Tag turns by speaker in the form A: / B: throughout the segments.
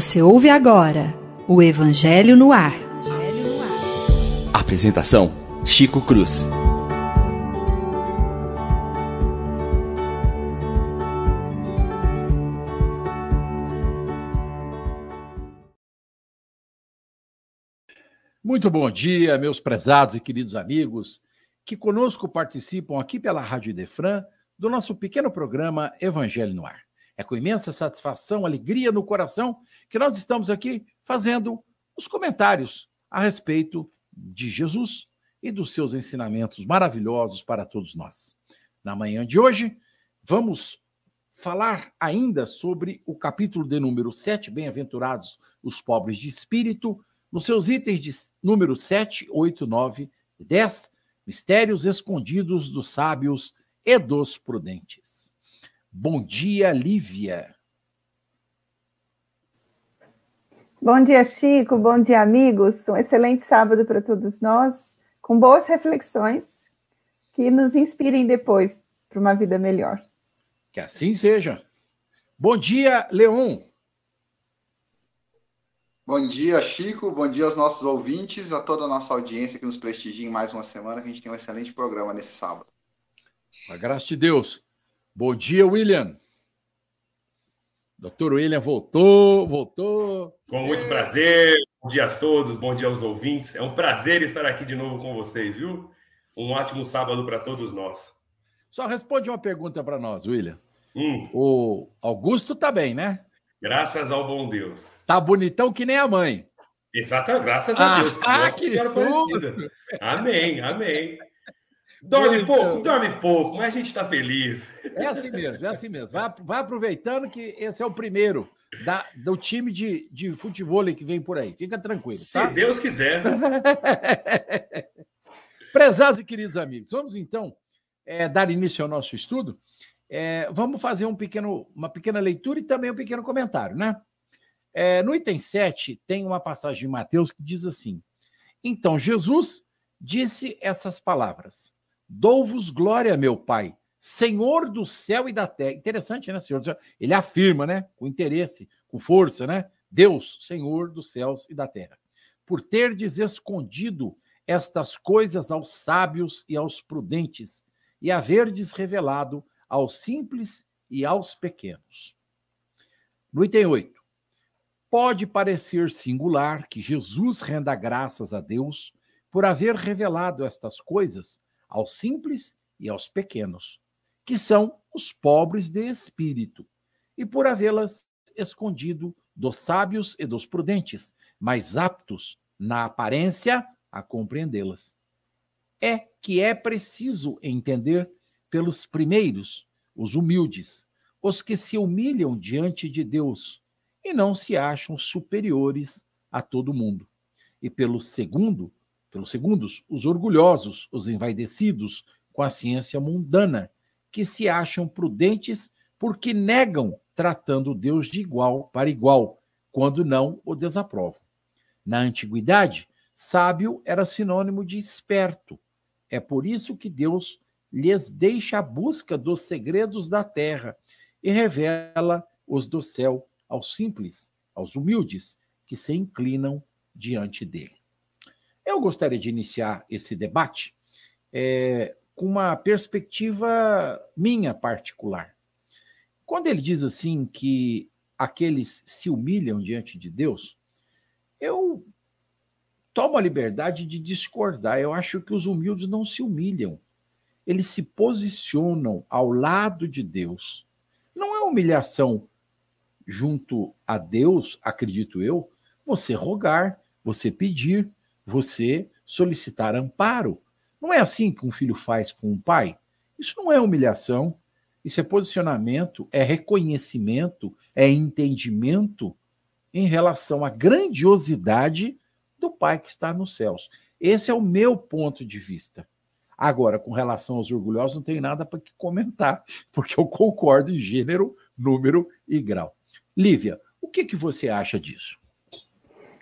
A: Você ouve agora o Evangelho no Ar.
B: Apresentação: Chico Cruz.
C: Muito bom dia, meus prezados e queridos amigos que conosco participam aqui pela Rádio Defran do nosso pequeno programa Evangelho no Ar. É com imensa satisfação, alegria no coração que nós estamos aqui fazendo os comentários a respeito de Jesus e dos seus ensinamentos maravilhosos para todos nós. Na manhã de hoje, vamos falar ainda sobre o capítulo de número 7, Bem-aventurados os pobres de espírito, nos seus itens de número 7, 8, 9 e 10, mistérios escondidos dos sábios e dos prudentes. Bom dia, Lívia.
D: Bom dia, Chico. Bom dia, amigos. Um excelente sábado para todos nós, com boas reflexões que nos inspirem depois para uma vida melhor.
C: Que assim seja. Bom dia, Leon.
E: Bom dia, Chico. Bom dia aos nossos ouvintes, a toda a nossa audiência que nos prestigia em mais uma semana, que a gente tem um excelente programa nesse sábado.
C: A graça de Deus. Bom dia, William. Doutor William voltou, voltou.
F: Com muito prazer. Bom dia a todos, bom dia aos ouvintes. É um prazer estar aqui de novo com vocês, viu? Um ótimo sábado para todos nós.
C: Só responde uma pergunta para nós, William. Hum. O Augusto tá bem, né?
F: Graças ao bom Deus.
C: Tá bonitão que nem a mãe.
F: Exato, graças a Deus.
C: Ah, Nossa que
F: Senhora Amém, amém. Dorme pouco, dorme pouco, mas a gente está feliz.
C: É assim mesmo, é assim mesmo. Vai, vai aproveitando que esse é o primeiro da, do time de, de futebol que vem por aí. Fica tranquilo.
F: Tá? Se Deus quiser.
C: Prezados e queridos amigos, vamos então é, dar início ao nosso estudo é, vamos fazer um pequeno, uma pequena leitura e também um pequeno comentário, né? É, no item 7, tem uma passagem de Mateus que diz assim: Então Jesus disse essas palavras: Dou-vos glória, meu Pai, Senhor do céu e da terra. Interessante, né, Senhor? Ele afirma, né, com interesse, com força, né? Deus, Senhor dos céus e da terra, por terdes escondido estas coisas aos sábios e aos prudentes, e haverdes revelado aos simples e aos pequenos. No item 8. Pode parecer singular que Jesus renda graças a Deus por haver revelado estas coisas aos simples e aos pequenos, que são os pobres de espírito, e por havê-las escondido dos sábios e dos prudentes, mais aptos, na aparência, a compreendê-las. É que é preciso entender pelos primeiros, os humildes, os que se humilham diante de Deus e não se acham superiores a todo mundo. E pelo segundo, pelos segundos, os orgulhosos, os envaidecidos com a ciência mundana, que se acham prudentes porque negam tratando Deus de igual para igual, quando não o desaprovam. Na antiguidade, sábio era sinônimo de esperto. É por isso que Deus lhes deixa a busca dos segredos da terra e revela os do céu aos simples, aos humildes, que se inclinam diante dele. Eu gostaria de iniciar esse debate é, com uma perspectiva minha particular. Quando ele diz assim que aqueles se humilham diante de Deus, eu tomo a liberdade de discordar. Eu acho que os humildes não se humilham eles se posicionam ao lado de Deus. Não é humilhação junto a Deus, acredito eu, você rogar, você pedir, você solicitar amparo. Não é assim que um filho faz com um pai? Isso não é humilhação, isso é posicionamento, é reconhecimento, é entendimento em relação à grandiosidade do Pai que está nos céus. Esse é o meu ponto de vista. Agora, com relação aos orgulhosos, não tenho nada para comentar, porque eu concordo em gênero, número e grau. Lívia, o que, que você acha disso?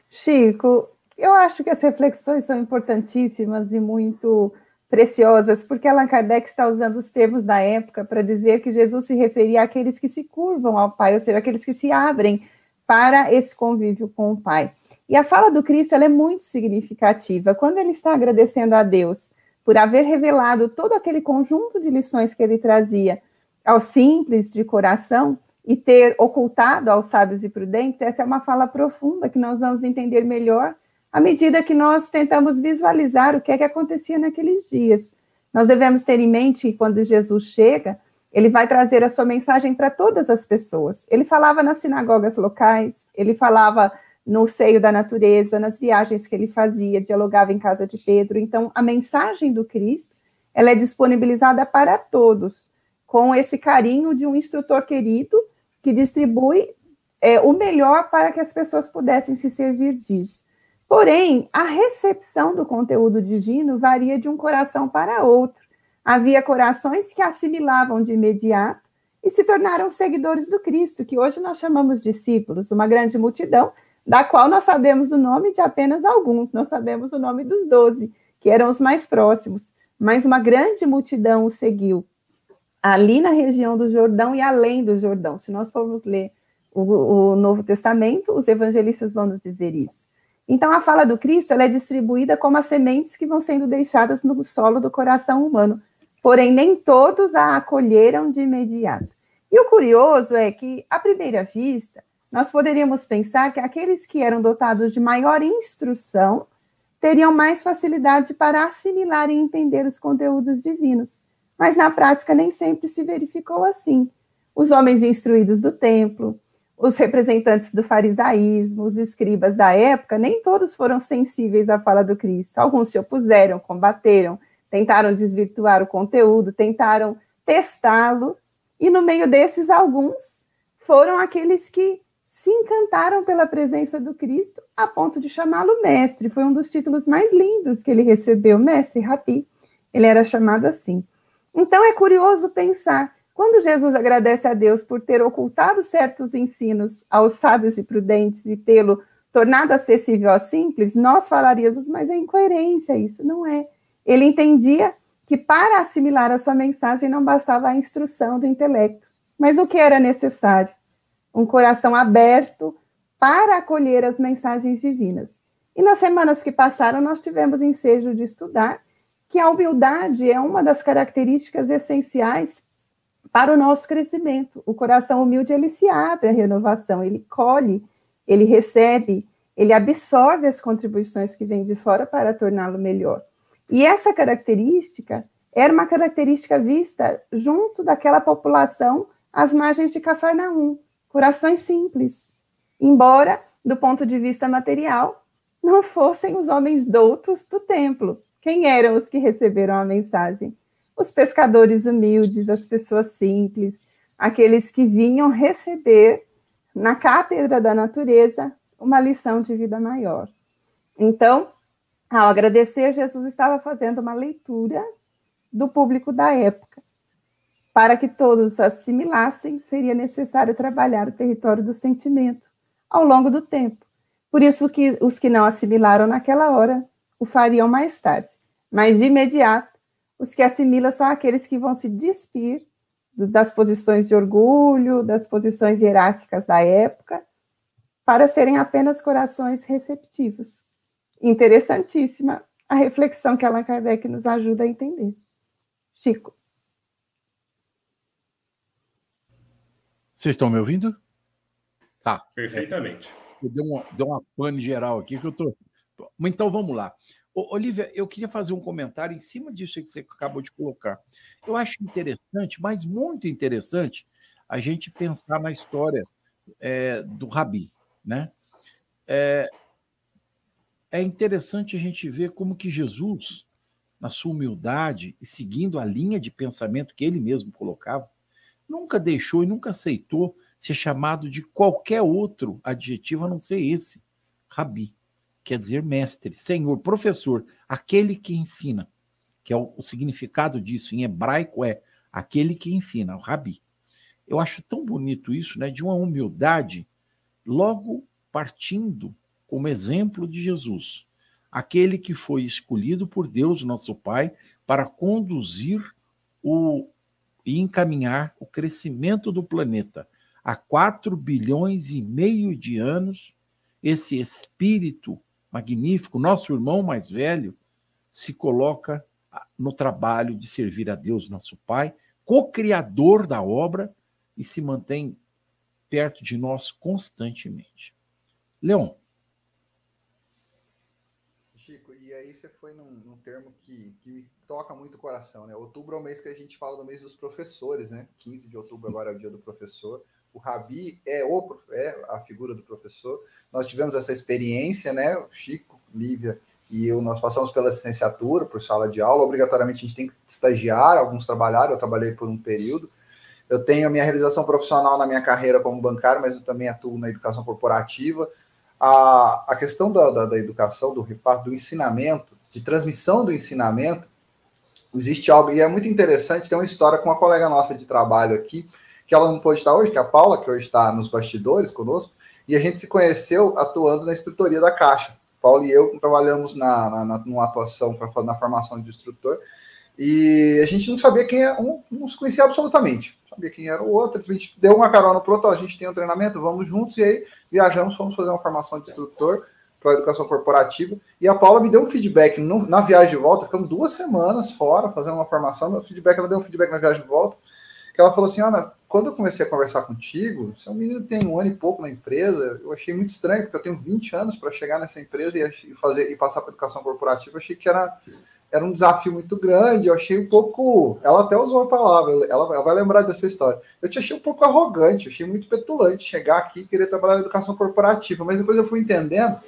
D: Chico, eu acho que as reflexões são importantíssimas e muito preciosas, porque Allan Kardec está usando os termos da época para dizer que Jesus se referia àqueles que se curvam ao Pai, ou seja, aqueles que se abrem para esse convívio com o Pai. E a fala do Cristo é muito significativa. Quando ele está agradecendo a Deus por haver revelado todo aquele conjunto de lições que ele trazia aos simples de coração e ter ocultado aos sábios e prudentes, essa é uma fala profunda que nós vamos entender melhor à medida que nós tentamos visualizar o que é que acontecia naqueles dias. Nós devemos ter em mente que quando Jesus chega, ele vai trazer a sua mensagem para todas as pessoas. Ele falava nas sinagogas locais, ele falava no seio da natureza, nas viagens que ele fazia, dialogava em casa de Pedro. Então, a mensagem do Cristo, ela é disponibilizada para todos, com esse carinho de um instrutor querido que distribui é, o melhor para que as pessoas pudessem se servir disso. Porém, a recepção do conteúdo divino varia de um coração para outro. Havia corações que assimilavam de imediato e se tornaram seguidores do Cristo, que hoje nós chamamos discípulos, uma grande multidão, da qual nós sabemos o nome de apenas alguns, nós sabemos o nome dos doze, que eram os mais próximos, mas uma grande multidão o seguiu ali na região do Jordão e além do Jordão. Se nós formos ler o, o Novo Testamento, os evangelistas vão nos dizer isso. Então, a fala do Cristo é distribuída como as sementes que vão sendo deixadas no solo do coração humano, porém nem todos a acolheram de imediato. E o curioso é que, à primeira vista, nós poderíamos pensar que aqueles que eram dotados de maior instrução teriam mais facilidade para assimilar e entender os conteúdos divinos. Mas na prática nem sempre se verificou assim. Os homens instruídos do templo, os representantes do farisaísmo, os escribas da época, nem todos foram sensíveis à fala do Cristo. Alguns se opuseram, combateram, tentaram desvirtuar o conteúdo, tentaram testá-lo, e no meio desses, alguns foram aqueles que se encantaram pela presença do Cristo a ponto de chamá-lo mestre. Foi um dos títulos mais lindos que ele recebeu, mestre, rabi. Ele era chamado assim. Então é curioso pensar quando Jesus agradece a Deus por ter ocultado certos ensinos aos sábios e prudentes e tê-lo tornado acessível aos simples, nós falaríamos, mas é incoerência, isso não é. Ele entendia que para assimilar a sua mensagem não bastava a instrução do intelecto, mas o que era necessário? Um coração aberto para acolher as mensagens divinas. E nas semanas que passaram, nós tivemos ensejo de estudar que a humildade é uma das características essenciais para o nosso crescimento. O coração humilde, ele se abre à renovação, ele colhe, ele recebe, ele absorve as contribuições que vêm de fora para torná-lo melhor. E essa característica era uma característica vista junto daquela população às margens de Cafarnaum, corações simples, embora, do ponto de vista material, não fossem os homens doutos do templo. Quem eram os que receberam a mensagem? Os pescadores humildes, as pessoas simples, aqueles que vinham receber na cátedra da natureza uma lição de vida maior. Então, ao agradecer, Jesus estava fazendo uma leitura do público da época. Para que todos assimilassem, seria necessário trabalhar o território do sentimento ao longo do tempo. Por isso que os que não assimilaram naquela hora o fariam mais tarde. Mas de imediato os que assimilam são aqueles que vão se despir das posições de orgulho, das posições hierárquicas da época, para serem apenas corações receptivos. Interessantíssima a reflexão que Allan Kardec nos ajuda a entender. Chico.
C: Vocês estão me ouvindo?
F: Tá. Perfeitamente.
C: É, deu, uma, deu uma pane geral aqui que eu tô. Então vamos lá. Olivia, eu queria fazer um comentário em cima disso que você acabou de colocar. Eu acho interessante, mas muito interessante, a gente pensar na história é, do Rabi, né? É, é interessante a gente ver como que Jesus, na sua humildade e seguindo a linha de pensamento que ele mesmo colocava, nunca deixou e nunca aceitou ser chamado de qualquer outro adjetivo a não ser esse, Rabi quer dizer mestre, senhor, professor, aquele que ensina, que é o, o significado disso em hebraico é aquele que ensina, o rabi. Eu acho tão bonito isso, né, de uma humildade, logo partindo como exemplo de Jesus, aquele que foi escolhido por Deus, nosso Pai, para conduzir o e encaminhar o crescimento do planeta, há 4 bilhões e meio de anos, esse espírito magnífico, nosso irmão mais velho, se coloca no trabalho de servir a Deus, nosso Pai, co-criador da obra, e se mantém perto de nós constantemente. Leon.
E: Chico, e aí você foi num, num termo que, que, me toca muito o coração, né? Outubro é o mês que a gente fala do mês dos professores, né? 15 de outubro agora é o dia do professor. O Rabi é, o, é a figura do professor. Nós tivemos essa experiência, né? O Chico, Lívia e eu, nós passamos pela licenciatura, por sala de aula. Obrigatoriamente a gente tem que estagiar, alguns trabalharam, eu trabalhei por um período. Eu tenho a minha realização profissional na minha carreira como bancário, mas eu também atuo na educação corporativa. A, a questão da, da, da educação, do reparto, do ensinamento, de transmissão do ensinamento, existe algo, e é muito interessante, tem uma história com uma colega nossa de trabalho aqui, que ela não pôde estar hoje, que é a Paula, que hoje está nos bastidores conosco, e a gente se conheceu atuando na instrutoria da Caixa. Paulo e eu trabalhamos na, na, na numa atuação para na formação de instrutor, e a gente não sabia quem é, um, não se conhecia absolutamente sabia quem era o outro, a gente deu uma carona pro outro, a gente tem um treinamento, vamos juntos, e aí viajamos, fomos fazer uma formação de instrutor para educação corporativa, e a Paula me deu um feedback no, na viagem de volta, ficamos duas semanas fora fazendo uma formação, meu feedback, ela deu um feedback na viagem de volta, que ela falou assim, Ana, quando eu comecei a conversar contigo, você é um menino tem um ano e pouco na empresa, eu achei muito estranho, porque eu tenho 20 anos para chegar nessa empresa e fazer e passar para educação corporativa, eu achei que era era um desafio muito grande. Eu achei um pouco. Ela até usou a palavra, ela, ela vai lembrar dessa história. Eu te achei um pouco arrogante, eu achei muito petulante chegar aqui e querer trabalhar na educação corporativa, mas depois eu fui entendendo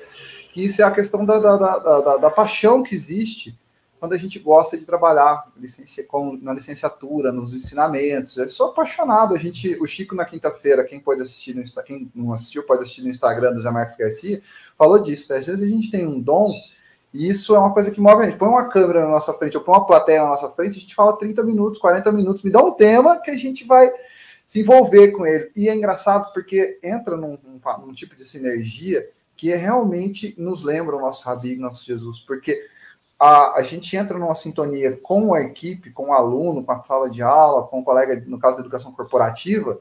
E: que isso é a questão da, da, da, da, da paixão que existe quando a gente gosta de trabalhar licencia, com, na licenciatura, nos ensinamentos. Eu sou apaixonado. A gente, o Chico, na quinta-feira, quem pode assistir no quem não assistiu, pode assistir no Instagram do Zé Marcos Garcia, falou disso. Às vezes a gente tem um dom e isso é uma coisa que move a gente. Põe uma câmera na nossa frente, ou põe uma plateia na nossa frente, a gente fala 30 minutos, 40 minutos, me dá um tema que a gente vai se envolver com ele. E é engraçado porque entra num, num, num tipo de sinergia que é realmente nos lembra o nosso Rabi, nosso Jesus, porque a, a gente entra numa sintonia com a equipe, com o aluno, com a sala de aula, com o colega, no caso da educação corporativa,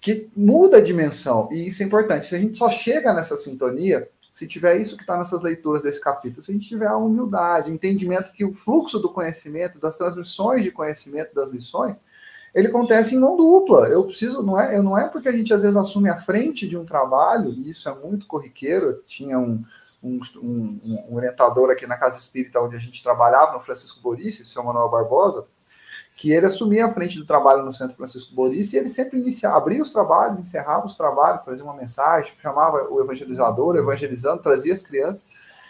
E: que muda a dimensão. E isso é importante. Se a gente só chega nessa sintonia, se tiver isso que está nessas leituras desse capítulo, se a gente tiver a humildade, entendimento que o fluxo do conhecimento, das transmissões de conhecimento das lições, ele acontece em mão dupla. Eu preciso, não é, não é porque a gente às vezes assume a frente de um trabalho, e isso é muito corriqueiro. Tinha um, um, um, um orientador aqui na Casa Espírita onde a gente trabalhava, no Francisco Boris, o seu Manuel Barbosa, que ele assumia a frente do trabalho no Centro Francisco Boris e ele sempre iniciava, abria os trabalhos, encerrava os trabalhos, trazia uma mensagem, chamava o evangelizador, evangelizando, trazia as crianças.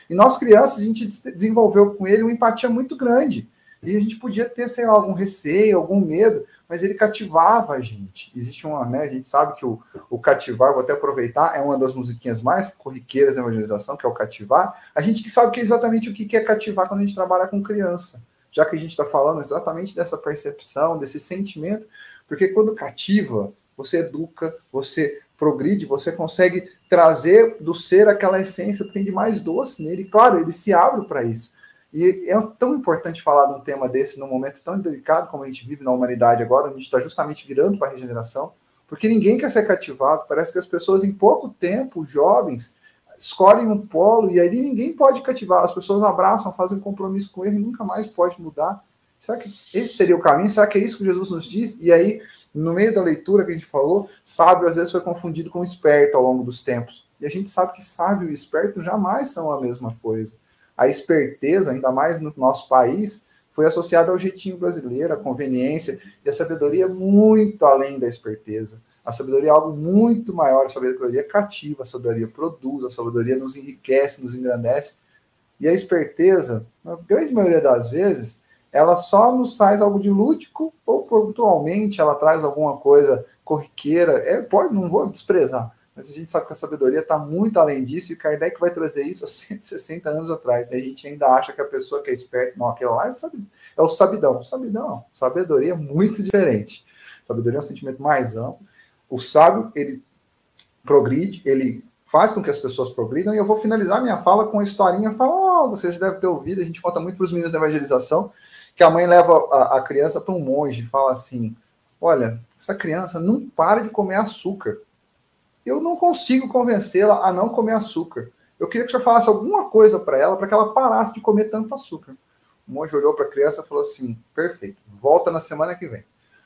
E: E nós crianças, a gente desenvolveu com ele uma empatia muito grande. E a gente podia ter, sei lá, algum receio, algum medo, mas ele cativava a gente. Existe uma, né, a gente sabe que o, o cativar, vou até aproveitar, é uma das musiquinhas mais corriqueiras da evangelização, que é o cativar. A gente que sabe que é exatamente o que é cativar quando a gente trabalha com criança já que a gente está falando exatamente dessa percepção, desse sentimento, porque quando cativa, você educa, você progride, você consegue trazer do ser aquela essência que tem de mais doce nele. Claro, ele se abre para isso. E é tão importante falar de um tema desse num momento tão delicado como a gente vive na humanidade agora, a gente está justamente virando para a regeneração, porque ninguém quer ser cativado. Parece que as pessoas, em pouco tempo, jovens, escolhem um polo e aí ninguém pode cativar. As pessoas abraçam, fazem compromisso com ele e nunca mais pode mudar. Será que esse seria o caminho? Será que é isso que Jesus nos diz? E aí, no meio da leitura que a gente falou, sábio às vezes foi confundido com esperto ao longo dos tempos. E a gente sabe que sábio e esperto jamais são a mesma coisa. A esperteza, ainda mais no nosso país, foi associada ao jeitinho brasileiro, à conveniência, e a sabedoria muito além da esperteza. A sabedoria é algo muito maior, a sabedoria cativa, a sabedoria produz, a sabedoria nos enriquece, nos engrandece. E a esperteza, na grande maioria das vezes, ela só nos traz algo de lúdico ou pontualmente ela traz alguma coisa corriqueira. É, pode, não vou desprezar, mas a gente sabe que a sabedoria está muito além disso e Kardec vai trazer isso há 160 anos atrás. E a gente ainda acha que a pessoa que é esperta, não, aquela lá é, é o sabidão. Sabidão. Sabedoria é muito diferente. Sabedoria é um sentimento mais amplo o sábio, ele progride, ele faz com que as pessoas progridam, e eu vou finalizar minha fala com uma historinha famosa, vocês devem ter ouvido, a gente conta muito para os meninos da evangelização, que a mãe leva a, a criança para um monge e fala assim, olha, essa criança não para de comer açúcar. Eu não consigo convencê-la a não comer açúcar. Eu queria que o senhor falasse alguma coisa para ela, para que ela parasse de comer tanto açúcar. O monge olhou para a criança e falou assim: perfeito, volta na semana que vem.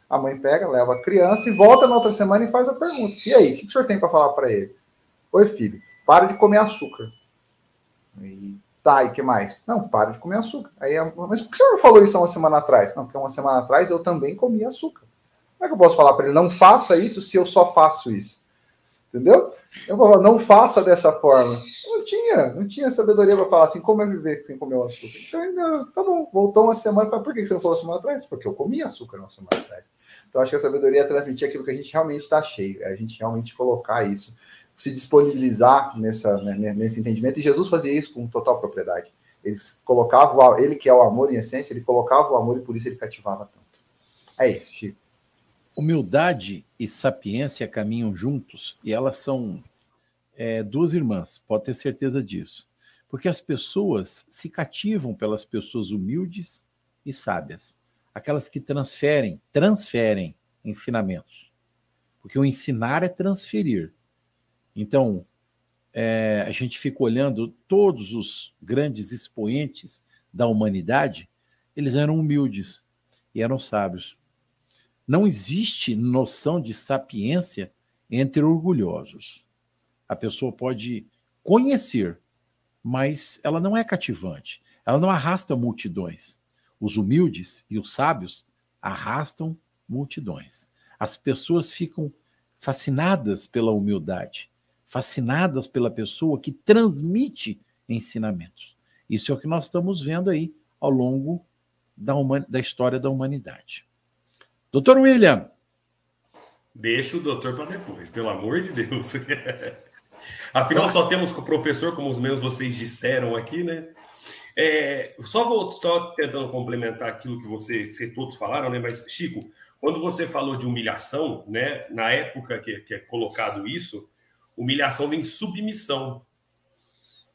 E: A mãe pega, leva a criança e volta na outra semana e faz a pergunta: e aí, o que o senhor tem para falar para ele? Oi, filho, para de comer açúcar. E Tá, e que mais? Não, para de comer açúcar. Aí, mas por que você não falou isso há uma semana atrás? Não, porque uma semana atrás eu também comia açúcar. Como é que eu posso falar para ele, não faça isso se eu só faço isso? Entendeu? Eu vou falar, não faça dessa forma. Não tinha, não tinha sabedoria para falar assim, como é viver sem comer o açúcar? Então, ainda, tá bom, voltou uma semana, por que você não falou semana atrás? Porque eu comia açúcar uma semana atrás. Então, acho que a sabedoria é transmitir aquilo que a gente realmente está cheio, é a gente realmente colocar isso se disponibilizar nessa, né, nesse entendimento. E Jesus fazia isso com total propriedade. Ele colocava, ele que é o amor em essência, ele colocava o amor e por isso ele cativava tanto. É isso, Chico.
C: Humildade e sapiência caminham juntos e elas são é, duas irmãs, pode ter certeza disso. Porque as pessoas se cativam pelas pessoas humildes e sábias, aquelas que transferem, transferem ensinamentos. Porque o ensinar é transferir. Então, é, a gente fica olhando todos os grandes expoentes da humanidade, eles eram humildes e eram sábios. Não existe noção de sapiência entre orgulhosos. A pessoa pode conhecer, mas ela não é cativante. Ela não arrasta multidões. Os humildes e os sábios arrastam multidões. As pessoas ficam fascinadas pela humildade fascinadas pela pessoa que transmite ensinamentos. Isso é o que nós estamos vendo aí ao longo da, da história da humanidade. Doutor William.
F: Deixa o doutor para depois, pelo amor de Deus. Afinal, só temos com o professor, como os meus vocês disseram aqui, né? É, só vou só tentando complementar aquilo que você, vocês todos falaram, né? Mas, Chico, quando você falou de humilhação, né? Na época que, que é colocado isso, humilhação vem submissão.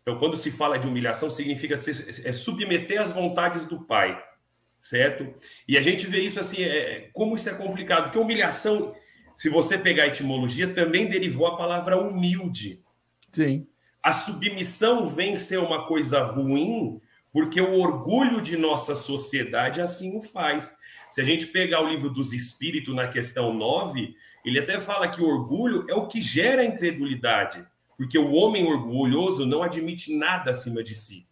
F: Então, quando se fala de humilhação, significa ser, é submeter às vontades do Pai, certo? E a gente vê isso assim, é, como isso é complicado, porque humilhação, se você pegar a etimologia, também derivou a palavra humilde.
C: Sim.
F: A submissão vem ser uma coisa ruim, porque o orgulho de nossa sociedade assim o faz. Se a gente pegar o livro dos Espíritos na questão 9, ele até fala que o orgulho é o que gera a incredulidade, porque o homem orgulhoso não admite nada acima de si.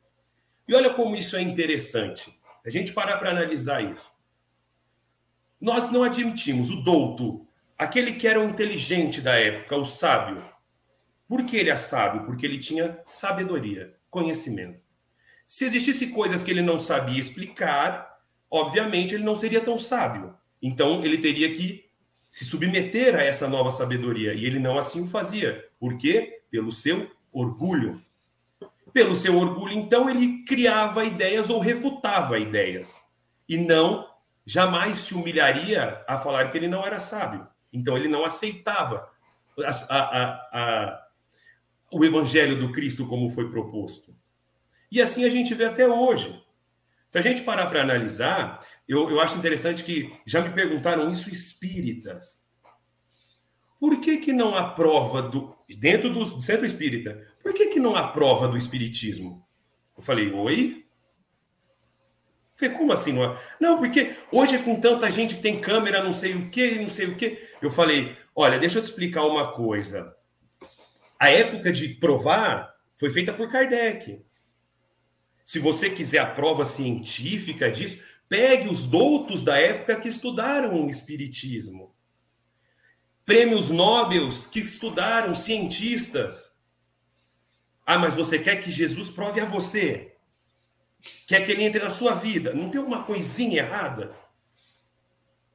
F: E olha como isso é interessante. A gente parar para analisar isso. Nós não admitimos o douto, aquele que era o inteligente da época, o sábio. Por que ele é sábio? Porque ele tinha sabedoria, conhecimento. Se existisse coisas que ele não sabia explicar, obviamente ele não seria tão sábio. Então ele teria que se submeter a essa nova sabedoria. E ele não assim o fazia. Por quê? Pelo seu orgulho. Pelo seu orgulho, então, ele criava ideias ou refutava ideias. E não, jamais se humilharia a falar que ele não era sábio. Então, ele não aceitava a, a, a, o evangelho do Cristo como foi proposto. E assim a gente vê até hoje. Se a gente parar para analisar, eu, eu acho interessante que já me perguntaram isso espíritas. Por que, que não há prova do. Dentro do centro espírita, por que, que não há prova do espiritismo? Eu falei, oi? Falei, como assim não há? Não, porque hoje é com tanta gente que tem câmera, não sei o que, não sei o que. Eu falei, olha, deixa eu te explicar uma coisa. A época de provar foi feita por Kardec. Se você quiser a prova científica disso, Pegue os doutos da época que estudaram o Espiritismo. Prêmios Nobel que estudaram, cientistas. Ah, mas você quer que Jesus prove a você? Quer que ele entre na sua vida? Não tem uma coisinha errada?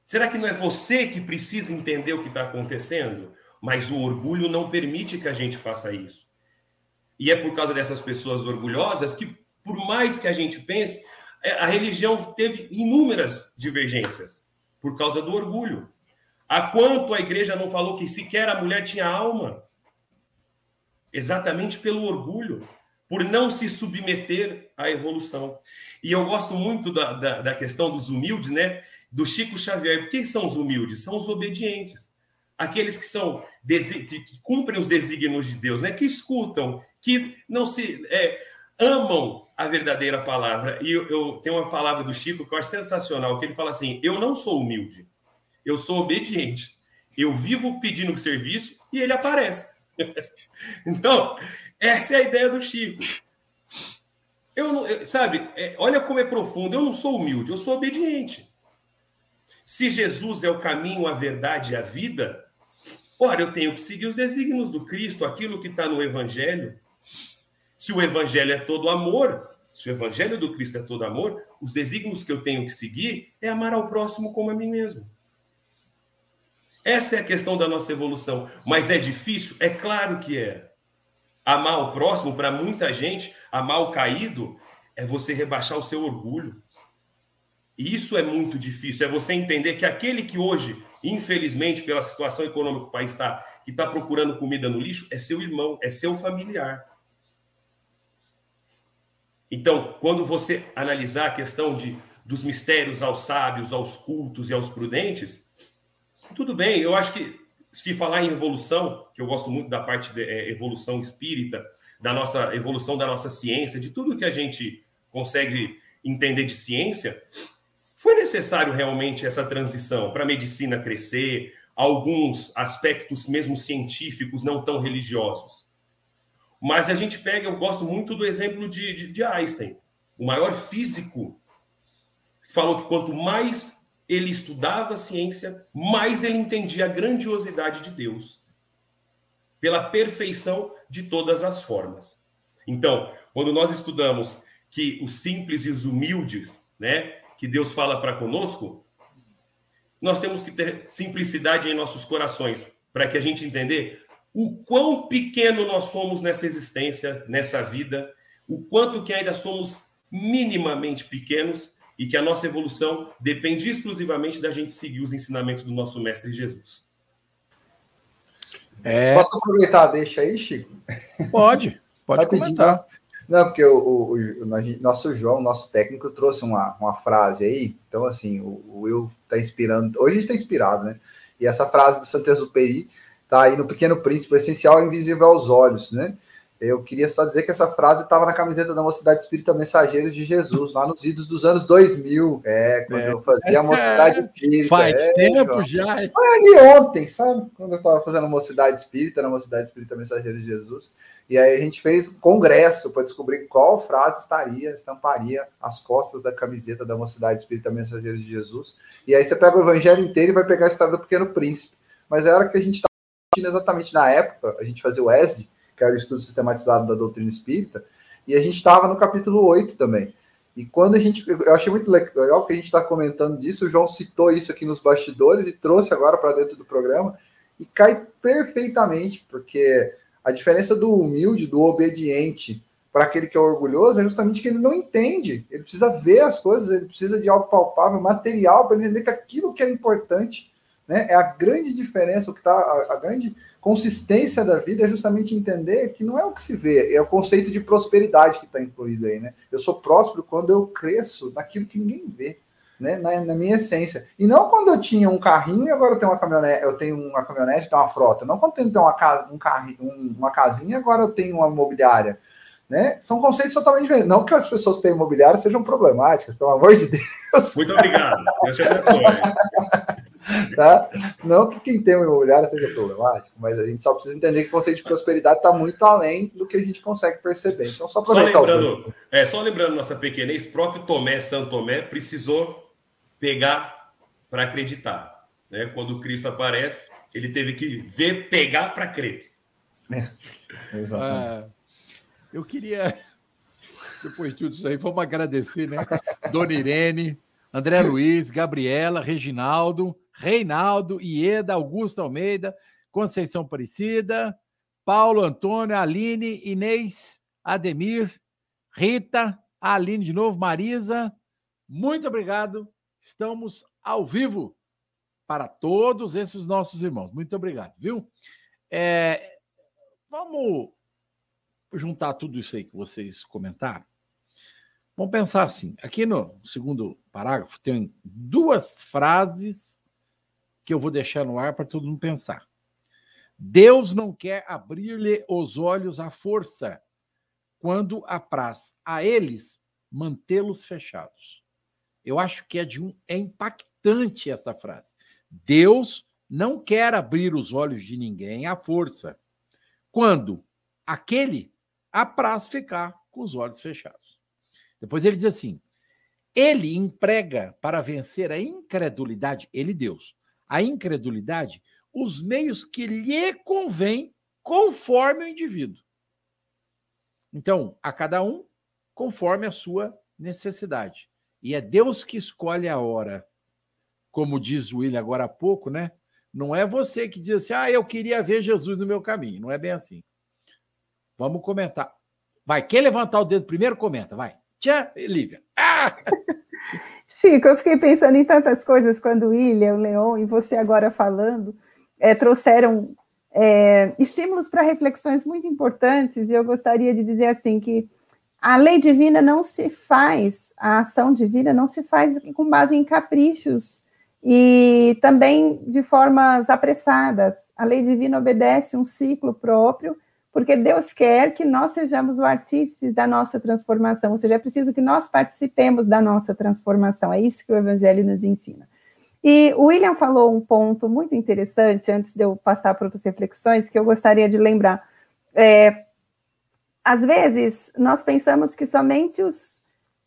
F: Será que não é você que precisa entender o que está acontecendo? Mas o orgulho não permite que a gente faça isso. E é por causa dessas pessoas orgulhosas que, por mais que a gente pense, é, a religião teve inúmeras divergências por causa do orgulho. Há quanto a igreja não falou que sequer a mulher tinha alma? Exatamente pelo orgulho, por não se submeter à evolução. E eu gosto muito da, da, da questão dos humildes, né? do Chico Xavier. Quem são os humildes? São os obedientes. Aqueles que são que cumprem os desígnios de Deus, né? que escutam, que não se é, amam a verdadeira palavra. E eu, eu tenho uma palavra do Chico que eu acho sensacional, que ele fala assim: eu não sou humilde, eu sou obediente. Eu vivo pedindo serviço e ele aparece. então, essa é a ideia do Chico. Eu sabe, é, olha como é profundo. Eu não sou humilde, eu sou obediente. Se Jesus é o caminho, a verdade e a vida, ora, eu tenho que seguir os desígnios do Cristo, aquilo que está no Evangelho. Se o Evangelho é todo amor, se o Evangelho do Cristo é todo amor, os desígnios que eu tenho que seguir é amar ao próximo como a mim mesmo. Essa é a questão da nossa evolução. Mas é difícil? É claro que é. Amar o próximo, para muita gente, amar o caído, é você rebaixar o seu orgulho. E isso é muito difícil. É você entender que aquele que hoje, infelizmente, pela situação econômica que o país está, que está procurando comida no lixo, é seu irmão, é seu familiar. Então, quando você analisar a questão de, dos mistérios aos sábios, aos cultos e aos prudentes, tudo bem, eu acho que se falar em evolução, que eu gosto muito da parte de é, evolução espírita, da nossa evolução da nossa ciência, de tudo que a gente consegue entender de ciência, foi necessário realmente essa transição para a medicina crescer, alguns aspectos mesmo científicos não tão religiosos. Mas a gente pega, eu gosto muito do exemplo de, de, de Einstein, o maior físico, que falou que quanto mais ele estudava a ciência, mais ele entendia a grandiosidade de Deus, pela perfeição de todas as formas. Então, quando nós estudamos que os simples e os humildes, né, que Deus fala para conosco, nós temos que ter simplicidade em nossos corações, para que a gente entender o quão pequeno nós somos nessa existência, nessa vida, o quanto que ainda somos minimamente pequenos e que a nossa evolução depende exclusivamente da gente seguir os ensinamentos do nosso Mestre Jesus.
E: É... Posso aproveitar, deixa aí, Chico?
C: Pode, pode comentar.
E: Não, porque o, o, o, nosso João, nosso técnico, trouxe uma, uma frase aí. Então, assim, o, o Will está inspirando. Hoje a gente está inspirado, né? E essa frase do Saint-Exupéry está aí no Pequeno Príncipe: o essencial é invisível aos olhos, né? Eu queria só dizer que essa frase estava na camiseta da Mocidade Espírita Mensageiros de Jesus, lá nos idos dos anos 2000. É, quando é. eu fazia a Mocidade Espírita.
C: Faz
E: é,
C: tempo já.
E: Foi ali ontem, sabe? Quando eu estava fazendo a Mocidade Espírita, na Mocidade Espírita Mensageiros de Jesus. E aí a gente fez um congresso para descobrir qual frase estaria, estamparia as costas da camiseta da Mocidade Espírita Mensageiros de Jesus. E aí você pega o evangelho inteiro e vai pegar a história do Pequeno Príncipe. Mas era que a gente estava exatamente na época, a gente fazia o ESD, que era o estudo sistematizado da doutrina espírita, e a gente estava no capítulo 8 também. E quando a gente. Eu achei muito legal que a gente está comentando disso, o João citou isso aqui nos bastidores e trouxe agora para dentro do programa, e cai perfeitamente, porque a diferença do humilde, do obediente, para aquele que é orgulhoso, é justamente que ele não entende. Ele precisa ver as coisas, ele precisa de algo palpável, material, para entender que aquilo que é importante né, é a grande diferença, o que está. A, a grande consistência da vida é justamente entender que não é o que se vê, é o conceito de prosperidade que está incluído aí, né? Eu sou próspero quando eu cresço naquilo que ninguém vê, né? Na, na, minha essência. E não quando eu tinha um carrinho e agora eu tenho uma caminhonete, eu tenho uma caminhonete, tenho uma frota. Não quando eu tenho uma, casa, um carrinho, uma casinha, agora eu tenho uma imobiliária. Né? São conceitos totalmente diferentes. Não que as pessoas que têm imobiliária sejam problemáticas, pelo amor de Deus.
F: Muito obrigado. Deus te abençoe.
E: tá? Não que quem tem uma imobiliária seja problemático, mas a gente só precisa entender que o conceito de prosperidade está muito além do que a gente consegue perceber. Então, só
F: Só lembrando, é, só lembrando nossa pequenez, próprio Tomé, Santo Tomé, precisou pegar para acreditar. Né? Quando Cristo aparece, ele teve que ver, pegar para crer.
C: É, exatamente. Ah, eu queria, depois de tudo isso aí, vamos agradecer, né? Dona Irene, André Luiz, Gabriela, Reginaldo, Reinaldo, Ieda, Augusto Almeida, Conceição Aparecida, Paulo Antônio, Aline, Inês, Ademir, Rita, Aline de novo, Marisa. Muito obrigado. Estamos ao vivo para todos esses nossos irmãos. Muito obrigado, viu? É, vamos juntar tudo isso aí que vocês comentaram. Vamos pensar assim. Aqui no segundo parágrafo tem duas frases que eu vou deixar no ar para todo mundo pensar. Deus não quer abrir-lhe os olhos à força quando apraz a eles mantê-los fechados. Eu acho que é de um é impactante essa frase. Deus não quer abrir os olhos de ninguém à força quando aquele apraz ficar com os olhos fechados. Depois ele diz assim: ele emprega para vencer a incredulidade, ele Deus, a incredulidade os meios que lhe convém conforme o indivíduo. Então, a cada um conforme a sua necessidade. E é Deus que escolhe a hora. Como diz o William agora há pouco, né? Não é você que diz assim, ah, eu queria ver Jesus no meu caminho. Não é bem assim. Vamos comentar. Vai, quem levantar o dedo primeiro, comenta, vai. Tia, Lívia. Ah!
D: Chico, eu fiquei pensando em tantas coisas quando o William, o Leon e você agora falando é, trouxeram é, estímulos para reflexões muito importantes, e eu gostaria de dizer assim que a lei divina não se faz, a ação divina não se faz com base em caprichos e também de formas apressadas. A lei divina obedece um ciclo próprio, porque Deus quer que nós sejamos o artífice da nossa transformação, ou seja, é preciso que nós participemos da nossa transformação. É isso que o Evangelho nos ensina. E o William falou um ponto muito interessante, antes de eu passar para outras reflexões, que eu gostaria de lembrar. É, às vezes, nós pensamos que somente os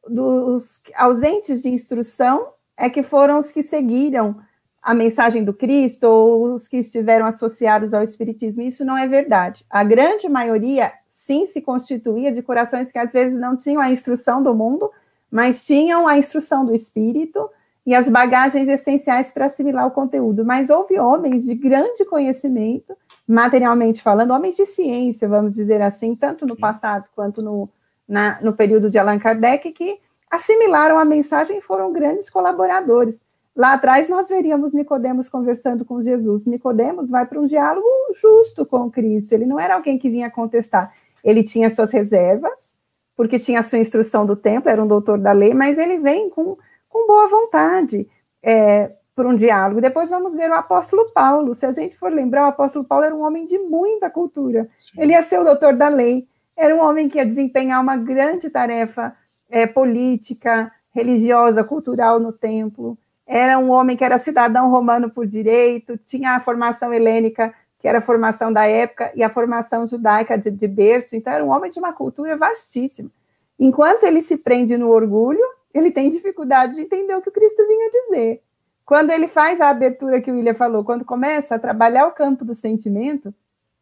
D: dos ausentes de instrução é que foram os que seguiram a mensagem do Cristo ou os que estiveram associados ao Espiritismo. Isso não é verdade. A grande maioria, sim, se constituía de corações que às vezes não tinham a instrução do mundo, mas tinham a instrução do Espírito e as bagagens essenciais para assimilar o conteúdo. Mas houve homens de grande conhecimento, materialmente falando, homens de ciência, vamos dizer assim, tanto no passado quanto no, na, no período de Allan Kardec, que assimilaram a mensagem e foram grandes colaboradores. Lá atrás nós veríamos Nicodemos conversando com Jesus. Nicodemos vai para um diálogo justo com Cristo. Ele não era alguém que vinha contestar. Ele tinha suas reservas, porque tinha a sua instrução do templo, era um doutor da lei, mas ele vem com com boa vontade é, por um diálogo. Depois vamos ver o apóstolo Paulo. Se a gente for lembrar, o apóstolo Paulo era um homem de muita cultura. Sim. Ele ia ser o doutor da lei, era um homem que ia desempenhar uma grande tarefa é, política, religiosa, cultural no templo. Era um homem que era cidadão romano por direito, tinha a formação helênica, que era a formação da época, e a formação judaica de, de berço. Então, era um homem de uma cultura vastíssima. Enquanto ele se prende no orgulho, ele tem dificuldade de entender o que o Cristo vinha dizer. Quando ele faz a abertura que o William falou, quando começa a trabalhar o campo do sentimento,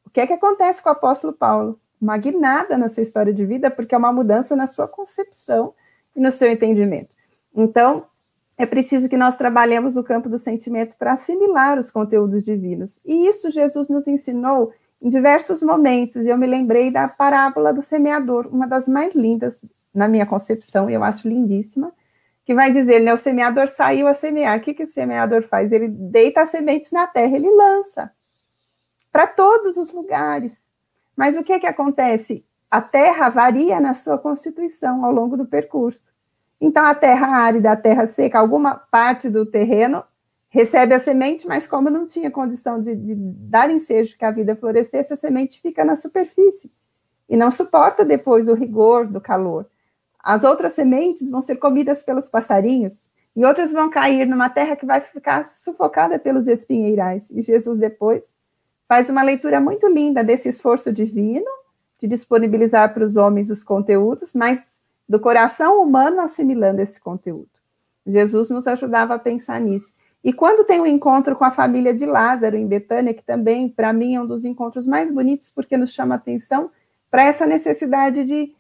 D: o que é que acontece com o apóstolo Paulo? Uma guinada na sua história de vida, porque é uma mudança na sua concepção e no seu entendimento. Então, é preciso que nós trabalhemos o campo do sentimento para assimilar os conteúdos divinos. E isso Jesus nos ensinou em diversos momentos. Eu me lembrei da parábola do semeador, uma das mais lindas na minha concepção, eu acho lindíssima, que vai dizer, né, o semeador saiu a semear. O que, que o semeador faz? Ele deita as sementes na terra, ele lança para todos os lugares. Mas o que, que acontece? A terra varia na sua constituição ao longo do percurso. Então, a terra árida, a terra seca, alguma parte do terreno recebe a semente, mas como não tinha condição de, de dar ensejo que a vida florescesse, a semente fica na superfície e não suporta depois o rigor do calor. As outras sementes vão ser comidas pelos passarinhos e outras vão cair numa terra que vai ficar sufocada pelos espinheirais. E Jesus depois faz uma leitura muito linda desse esforço divino de disponibilizar para os homens os conteúdos, mas do coração humano assimilando esse conteúdo. Jesus nos ajudava a pensar nisso. E quando tem o um encontro com a família de Lázaro em Betânia, que também para mim é um dos encontros mais bonitos porque nos chama atenção para essa necessidade de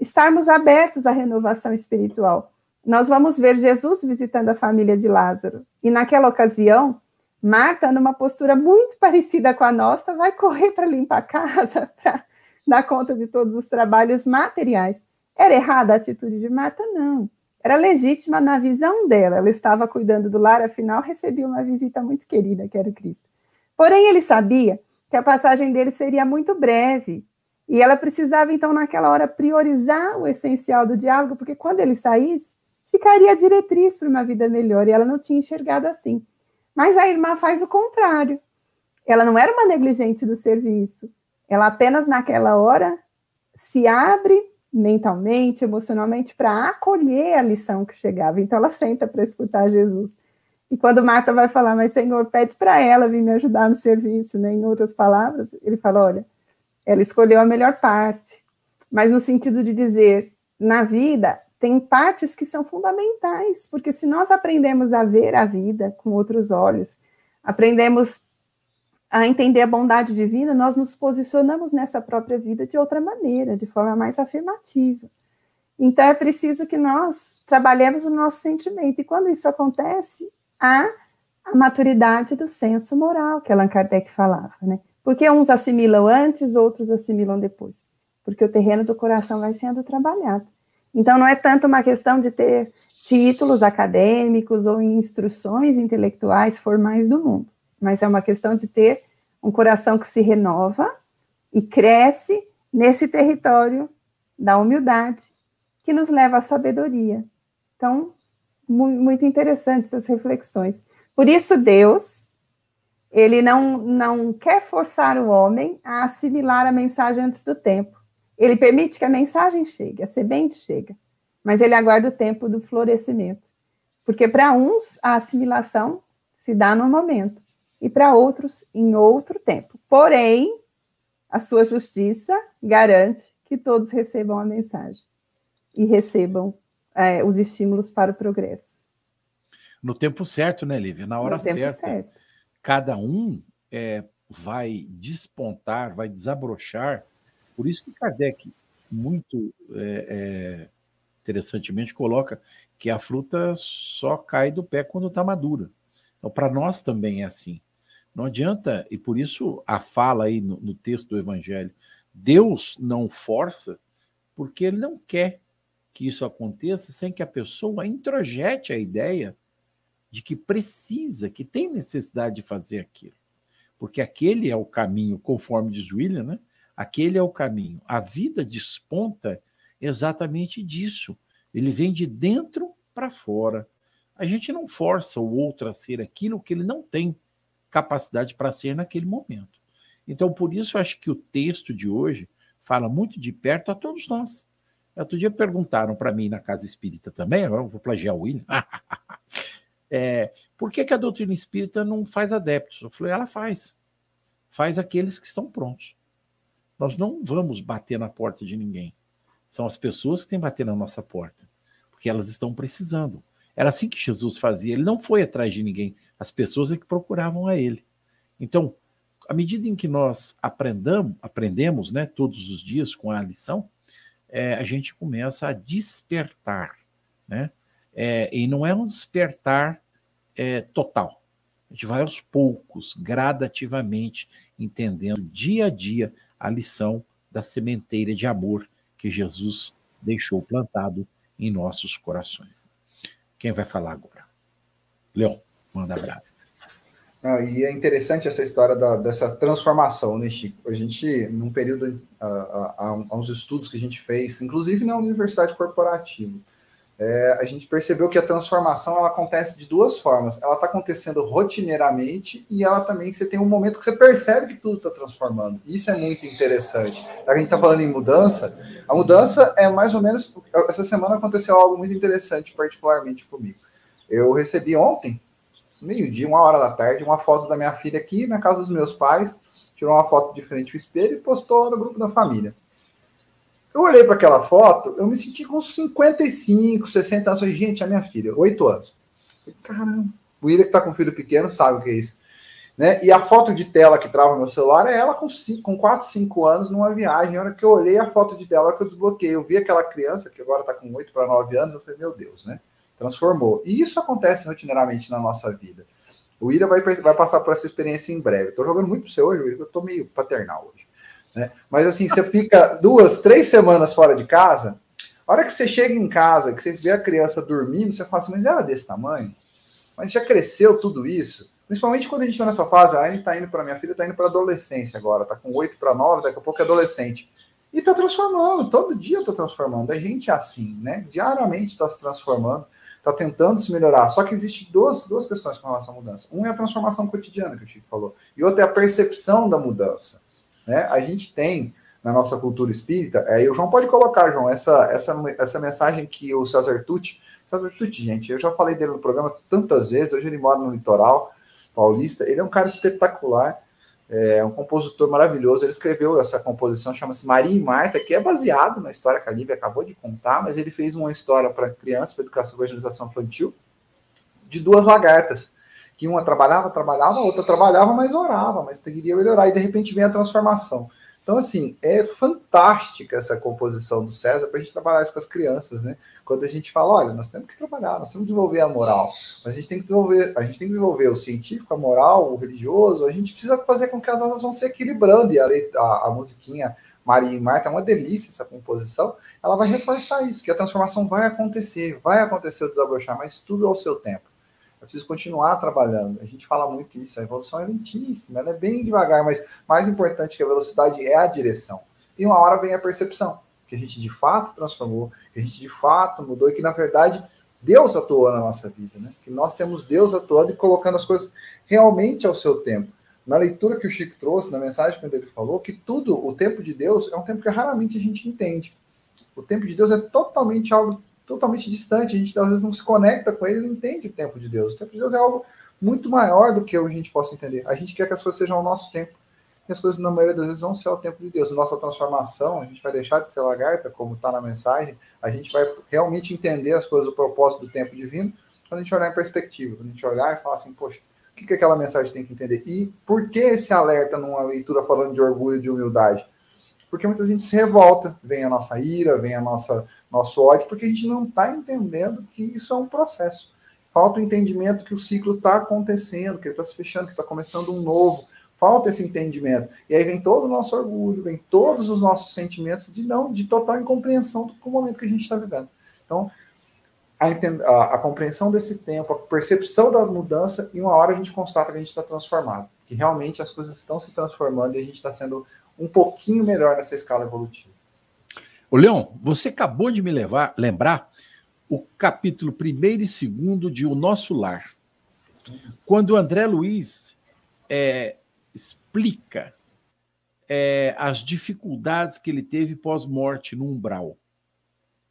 D: estarmos abertos à renovação espiritual. Nós vamos ver Jesus visitando a família de Lázaro. E naquela ocasião, Marta, numa postura muito parecida com a nossa, vai correr para limpar a casa, para dar conta de todos os trabalhos materiais. Era errada a atitude de Marta? Não. Era legítima na visão dela. Ela estava cuidando do lar, afinal, recebia uma visita muito querida, que era o Cristo. Porém, ele sabia que a passagem dele seria muito breve E ela precisava, então, naquela hora, priorizar o essencial do diálogo, porque quando ele saísse, ficaria a diretriz para uma vida melhor, e ela não tinha enxergado assim. Mas a irmã faz o contrário. Ela não era uma negligente do serviço, ela apenas naquela hora se abre mentalmente, emocionalmente, para acolher a lição que chegava. Então ela senta para escutar Jesus. E quando Marta vai falar, mas Senhor, pede para ela vir me ajudar no serviço, né? Em outras palavras, ele fala: olha, ela escolheu a melhor parte, mas no sentido de dizer, na vida tem partes que são fundamentais, porque se nós aprendemos a ver a vida com outros olhos, aprendemos a entender a bondade divina, nós nos posicionamos nessa própria vida de outra maneira, de forma mais afirmativa. Então é preciso que nós trabalhemos o nosso sentimento. E quando isso acontece, há a maturidade do senso moral que Allan Kardec falava, né? Porque uns assimilam antes, outros assimilam depois. Porque o terreno do coração vai sendo trabalhado. Então não é tanto uma questão de ter títulos acadêmicos ou instruções intelectuais formais do mundo mas é uma questão de ter um coração que se renova e cresce nesse território da humildade, que nos leva à sabedoria. Então, muito interessantes essas reflexões. Por isso, Deus, ele não, não quer forçar o homem a assimilar a mensagem antes do tempo. Ele permite que a mensagem chegue, a semente chega, mas ele aguarda o tempo do florescimento. Porque para uns a assimilação se dá no momento, e para outros em outro tempo. Porém, a sua justiça garante que todos recebam a mensagem e recebam é, os estímulos para o progresso.
C: No tempo certo, né, Lívia? Na hora certa. Certo. Cada um é, vai despontar, vai desabrochar. Por isso que Kardec, muito é, é interessantemente, coloca que a fruta só cai do pé quando está madura. Então, para nós também é assim. Não adianta, e por isso a fala aí no, no texto do Evangelho, Deus não força, porque Ele não quer que isso aconteça sem que a pessoa introjete a ideia de que precisa, que tem necessidade de fazer aquilo. Porque aquele é o caminho, conforme diz William, né? Aquele é o caminho. A vida desponta exatamente disso. Ele vem de dentro para fora. A gente não força o outro a ser aquilo que ele não tem capacidade para ser naquele momento. Então, por isso, eu acho que o texto de hoje fala muito de perto a todos nós. Outro dia perguntaram para mim na casa espírita também, agora eu vou plagiar o William, é, por que, que a doutrina espírita não faz adeptos? Eu falei, ela faz. Faz aqueles que estão prontos. Nós não vamos bater na porta de ninguém. São as pessoas que têm que bater na nossa porta, porque elas estão precisando. Era assim que Jesus fazia. Ele não foi atrás de ninguém. As pessoas é que procuravam a ele. Então, à medida em que nós aprendamos, aprendemos né, todos os dias com a lição, é, a gente começa a despertar. Né? É, e não é um despertar é, total. A gente vai aos poucos, gradativamente, entendendo dia a dia a lição da sementeira de amor que Jesus deixou plantado em nossos corações. Quem vai falar agora? Leon. Manda abraço.
E: Ah, e é interessante essa história da, dessa transformação, né, Chico? A gente, num período, há, uns estudos que a gente fez, inclusive na Universidade Corporativa, é, a gente percebeu que a transformação ela acontece de duas formas. Ela está acontecendo rotineiramente e ela também você tem um momento que você percebe que tudo está transformando. Isso é muito interessante. A gente está falando em mudança. A mudança é mais ou menos. Essa semana aconteceu algo muito interessante, particularmente comigo. Eu recebi ontem meio-dia, uma hora da tarde, uma foto da minha filha aqui na casa dos meus pais, tirou uma foto de frente ao espelho e postou no grupo da família. Eu olhei para aquela foto, eu me senti com 55, 60 anos. Gente, a minha filha, 8 anos. Caramba, o William que está com um filho pequeno sabe o que é isso. Né? E a foto de tela que trava meu celular é ela com, 5, com 4, 5 anos numa viagem. A hora que eu olhei a foto de tela, que eu desbloqueei, eu vi aquela criança que agora está com 8 para 9 anos, eu falei, meu Deus, né? Transformou. E isso acontece rotineiramente na nossa vida. O Ira vai, vai passar por essa experiência em breve. Estou jogando muito para você hoje, eu estou meio paternal hoje. Né? Mas assim, você fica duas, três semanas fora de casa, a hora que você chega em casa, que você vê a criança dormindo, você fala assim, mas era desse tamanho? Mas já cresceu tudo isso? Principalmente quando a gente está nessa fase, a Anne está indo para minha filha, está indo para adolescência agora, está com 8 para 9, daqui a pouco é adolescente. E está transformando, todo dia está transformando. A gente é assim, né? Diariamente está se transformando, está tentando se melhorar. Só que existe duas, duas questões com relação à mudança. Uma é a transformação cotidiana, que o Chico falou, e outra é a percepção da mudança. Né? A gente tem na nossa cultura espírita, é, e o João pode colocar, João, essa, essa, essa mensagem que o César Tucci, César Tucci, gente, eu já falei dele no programa tantas vezes, hoje ele mora no litoral paulista, ele é um cara espetacular, é um compositor maravilhoso, ele escreveu essa composição, chama-se Maria e Marta, que é baseado na história que a Lívia acabou de contar, mas ele fez uma história para criança, para educação e evangelização infantil, de duas lagartas, que uma trabalhava, trabalhava, a outra trabalhava, mas orava, mas queria melhorar, e de repente vem a transformação. Então, assim, é fantástica essa composição do César para a gente trabalhar isso com as crianças, né? Quando a gente fala, olha, nós temos que trabalhar, nós temos que desenvolver a moral, mas a gente tem que desenvolver, a gente tem que desenvolver o científico, a moral, o religioso, a gente precisa fazer com que as aulas vão se equilibrando, e a, a, a musiquinha Maria e Marta é uma delícia essa composição, ela vai reforçar isso, que a transformação vai acontecer, vai acontecer o desabrochar, mas tudo ao seu tempo. É preciso continuar trabalhando. A gente fala muito isso, a evolução é lentíssima, ela é bem devagar, mas mais importante que a velocidade é a direção. E uma hora vem a percepção, que a gente de fato transformou, que a gente de fato mudou e que, na verdade, Deus atuou na nossa vida, né? Que nós temos Deus atuando e colocando as coisas realmente ao seu tempo. Na leitura que o Chico trouxe, na mensagem que ele falou, que tudo, o tempo de Deus, é um tempo que raramente a gente entende. O tempo de Deus é totalmente algo totalmente distante, a gente às vezes não se conecta com ele, não entende o tempo de Deus. O tempo de Deus é algo muito maior do que a gente possa entender. A gente quer que as coisas sejam ao nosso tempo. E as coisas, na maioria das vezes, vão ser ao tempo de Deus. Nossa transformação, a gente vai deixar de ser lagarta, como está na mensagem, a gente vai realmente entender as coisas, o propósito do tempo divino, quando a gente olhar em perspectiva, quando a gente olhar e falar assim, poxa, o que, que aquela mensagem tem que entender? E por que esse alerta numa leitura falando de orgulho e de humildade? Porque muita gente se revolta, vem a nossa ira, vem a nossa nosso ódio, porque a gente não está entendendo que isso é um processo. Falta o entendimento que o ciclo está acontecendo, que ele está se fechando, que está começando um novo. Falta esse entendimento. E aí vem todo o nosso orgulho, vem todos os nossos sentimentos de não, de total incompreensão do momento que a gente está vivendo. Então, a, a, a, compreensão desse tempo, a percepção da mudança, e uma hora a gente constata que a gente está transformado, que realmente as coisas estão se transformando e a gente está sendo um pouquinho melhor nessa escala evolutiva.
C: Ô, Leão, você acabou de me levar, lembrar o capítulo 1 e 2 de O Nosso Lar. Quando o André Luiz é, explica é, as dificuldades que ele teve pós-morte no umbral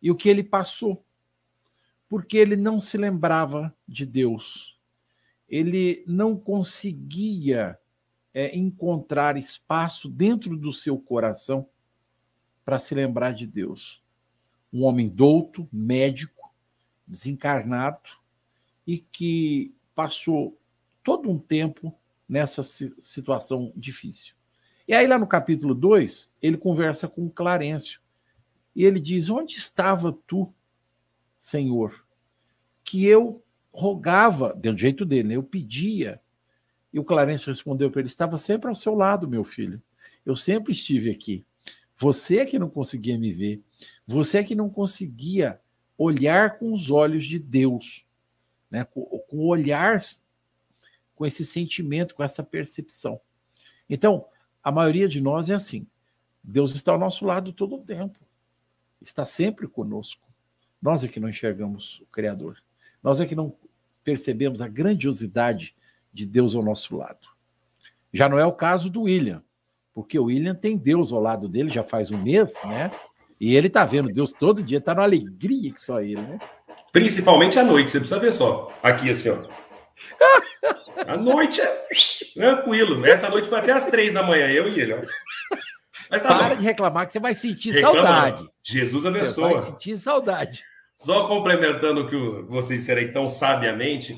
C: e o que ele passou, porque ele não se lembrava de Deus, ele não conseguia é, encontrar espaço dentro do seu coração para se lembrar de Deus. Um homem douto, médico, desencarnado e que passou todo um tempo nessa situação difícil. E aí, lá no capítulo 2, ele conversa com Clarencio. E ele diz: Onde estava tu, Senhor? Que eu rogava, do jeito dele, né? eu pedia. E o Clarencio respondeu para ele: Estava sempre ao seu lado, meu filho. Eu sempre estive aqui. Você é que não conseguia me ver. Você é que não conseguia olhar com os olhos de Deus, né? com, com o olhar, com esse sentimento, com essa percepção. Então, a maioria de nós é assim. Deus está ao nosso lado todo o tempo. Está sempre conosco. Nós é que não enxergamos o Criador. Nós é que não percebemos a grandiosidade de Deus ao nosso lado. Já não é o caso do William porque o William tem Deus ao lado dele já faz um mês, né? E ele tá vendo Deus todo dia, tá numa alegria que só ele, né?
F: Principalmente à noite, você precisa ver só. Aqui, assim, ó. À noite é tranquilo. Essa noite foi até às três da manhã, eu e ele, ó.
C: Mas tá Para bom. de reclamar que você vai sentir Reclama, saudade.
F: Jesus abençoa. Você vai
C: sentir saudade.
F: Só complementando o que vocês disseram tão sabiamente,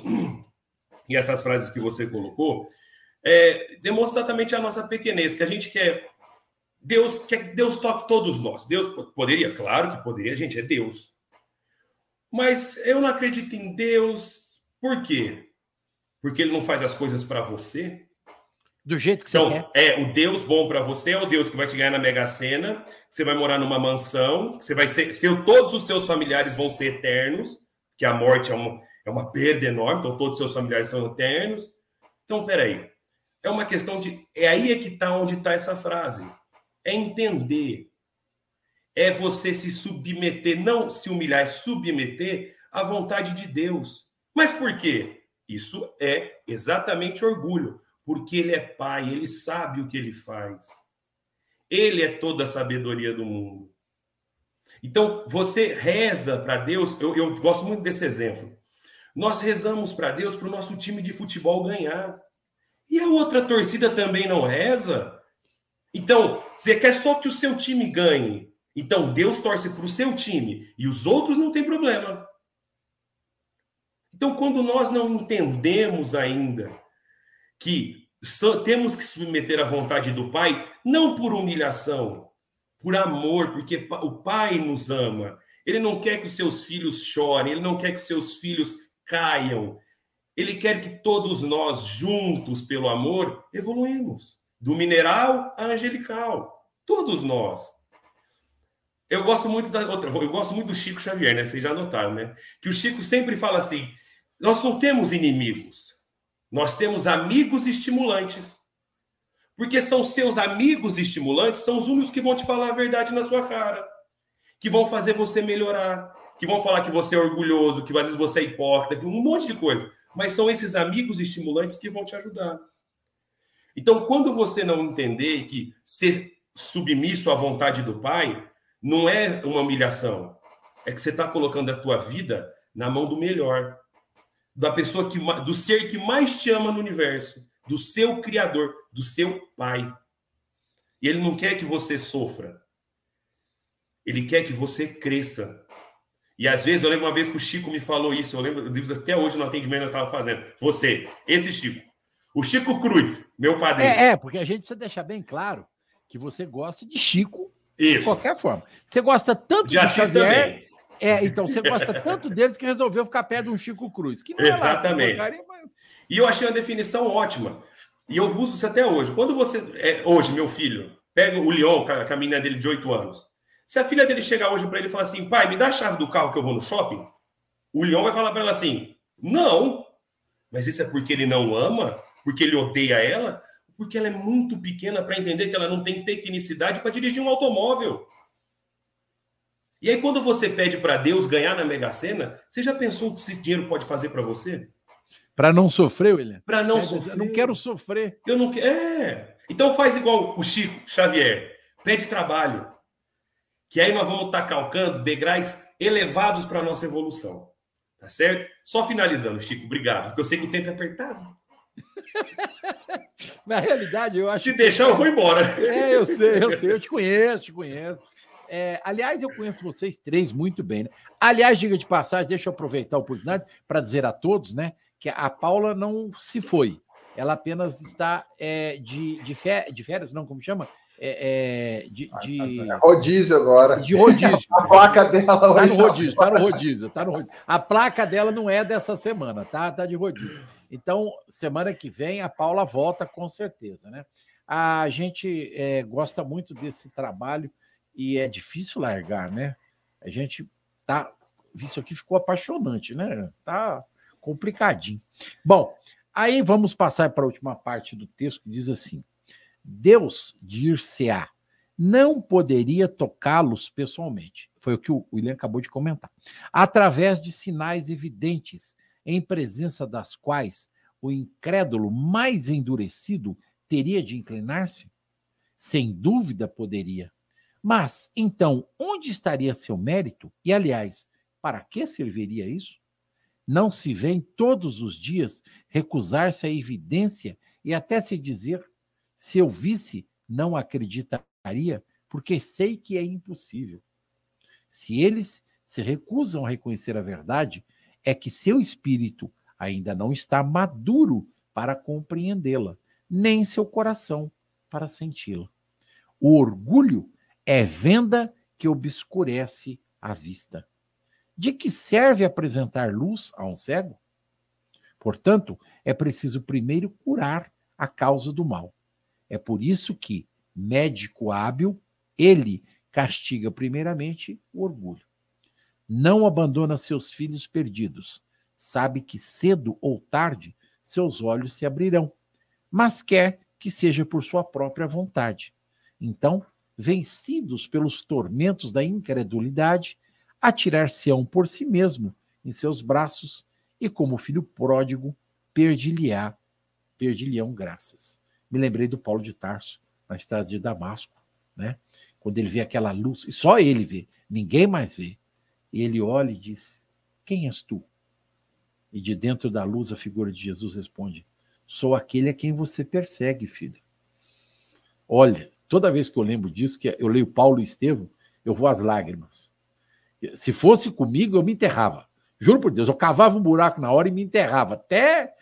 F: e essas frases que você colocou, é, demonstra exatamente a nossa pequenez, que a gente quer. Deus quer que Deus toque todos nós. Deus poderia, claro que poderia, gente é Deus. Mas eu não acredito em Deus. Por quê? Porque ele não faz as coisas para você.
C: Do jeito que você então, quer.
F: É, o Deus bom para você é o Deus que vai te ganhar na Mega Sena, que você vai morar numa mansão, que você vai ser, seu, todos os seus familiares vão ser eternos, que a morte é uma, é uma perda enorme, então todos os seus familiares são eternos. Então, peraí, é uma questão de. É aí é que está onde está essa frase. É entender é você se submeter, não se humilhar, é submeter à vontade de Deus. Mas por quê? Isso é exatamente orgulho, porque ele é pai, ele sabe o que ele faz. Ele é toda a sabedoria do mundo. Então, você reza para Deus, eu, eu gosto muito desse exemplo. Nós rezamos para Deus para o nosso time de futebol ganhar. E a outra torcida também não reza? Então, você quer só que o seu time ganhe. Então, Deus torce para o seu time e os outros não tem problema. Então, quando nós não entendemos ainda que temos que submeter à vontade do Pai, não por humilhação, por amor, porque o Pai nos ama. Ele não quer que os seus filhos chorem, ele não quer que seus filhos caiam. Ele quer que todos nós, juntos pelo amor, evoluímos. Do mineral à angelical. Todos nós. Eu gosto muito da outra, eu gosto muito do Chico Xavier, né? Vocês já notaram, né? Que o Chico sempre fala assim: nós não temos inimigos, nós temos amigos estimulantes. Porque são seus amigos estimulantes, são os únicos que vão te falar a verdade na sua cara, que vão fazer você melhorar, que vão falar que você é orgulhoso, que às vezes você é hipócrita, um monte de coisa. Mas são esses amigos estimulantes que vão te ajudar. Então, quando você não entender que ser submisso à vontade do Pai não é uma humilhação, é que você está colocando a tua vida na mão do melhor, da pessoa que do ser que mais te ama no universo, do seu criador, do seu pai. E ele não quer que você sofra. Ele quer que você cresça. E às vezes, eu lembro uma vez que o Chico me falou isso, eu lembro até hoje no atendimento nós estava fazendo. Você, esse Chico. O Chico Cruz, meu padrinho.
C: É, é, porque a gente precisa deixar bem claro que você gosta de Chico
F: isso.
C: de qualquer forma. Você gosta tanto
F: de,
C: de
F: Xavier. Também.
C: É, então você gosta tanto deles que resolveu ficar perto de um Chico Cruz. Que não
F: Exatamente. É lá, mas... E eu achei uma definição ótima. E eu uso isso até hoje. Quando você. É, hoje, meu filho, pega o Leon, a menina dele de 8 anos. Se a filha dele chegar hoje para ele e falar assim, pai, me dá a chave do carro que eu vou no shopping, o Leão vai falar para ela assim, não. Mas isso é porque ele não ama? Porque ele odeia ela? Porque ela é muito pequena para entender que ela não tem tecnicidade para dirigir um automóvel. E aí, quando você pede para Deus ganhar na Mega Sena, você já pensou o que esse dinheiro pode fazer para você?
C: Para não sofrer, William?
F: Para não é, sofrer.
C: Eu não quero sofrer.
F: Eu não quero. É. Então faz igual o Chico Xavier. Pede trabalho que aí nós vamos estar calcando degraus elevados para a nossa evolução. Tá certo? Só finalizando, Chico, obrigado, porque eu sei que o tempo é apertado.
C: Na realidade, eu acho.
F: Se deixar, que... eu vou embora.
C: É, eu sei, eu sei, eu te conheço, te conheço. É, aliás, eu conheço vocês três muito bem. Né? Aliás, diga de passagem, deixa eu aproveitar a oportunidade para dizer a todos, né, que a Paula não se foi. Ela apenas está é, de, de férias, não, como chama? É, é, de, de,
E: Rodízio agora.
C: De rodízio.
E: A placa dela
C: Está no rodízio, está no rodízio, tá no rodízio. A placa dela não é dessa semana, tá? Tá de rodízio. Então, semana que vem a Paula volta com certeza, né? A gente é, gosta muito desse trabalho e é difícil largar, né? A gente tá. Isso aqui ficou apaixonante, né? Tá complicadinho. Bom, aí vamos passar para a última parte do texto que diz assim: Deus, dir-se-á, não poderia tocá-los pessoalmente. Foi o que o William acabou de comentar. Através de sinais evidentes, em presença das quais o incrédulo mais endurecido teria de inclinar-se? Sem dúvida poderia. Mas, então, onde estaria seu mérito? E, aliás, para que serviria isso? Não se vê todos os dias recusar-se à evidência e até se dizer se eu visse, não acreditaria, porque sei que é impossível. Se eles se recusam a reconhecer a verdade, é que seu espírito ainda não está maduro para compreendê-la, nem seu coração para senti-la. O orgulho é venda que obscurece a vista. De que serve apresentar luz a um cego? Portanto, é preciso primeiro curar a causa do mal. É por isso que, médico hábil, ele castiga primeiramente o orgulho. Não abandona seus filhos perdidos. Sabe que cedo ou tarde seus olhos se abrirão, mas quer que seja por sua própria vontade. Então, vencidos pelos tormentos da incredulidade, atirar-se-ão por si mesmo em seus braços e, como filho pródigo, perdi-lhe-ão graças. Me lembrei do Paulo de Tarso, na estrada de Damasco, né? Quando ele vê aquela luz, e só ele vê, ninguém mais vê. E ele olha e diz: Quem és tu? E de dentro da luz a figura de Jesus responde: Sou aquele a quem você persegue, filho. Olha, toda vez que eu lembro disso, que eu leio Paulo e Estevão, eu vou às lágrimas. Se fosse comigo, eu me enterrava. Juro por Deus, eu cavava um buraco na hora e me enterrava. Até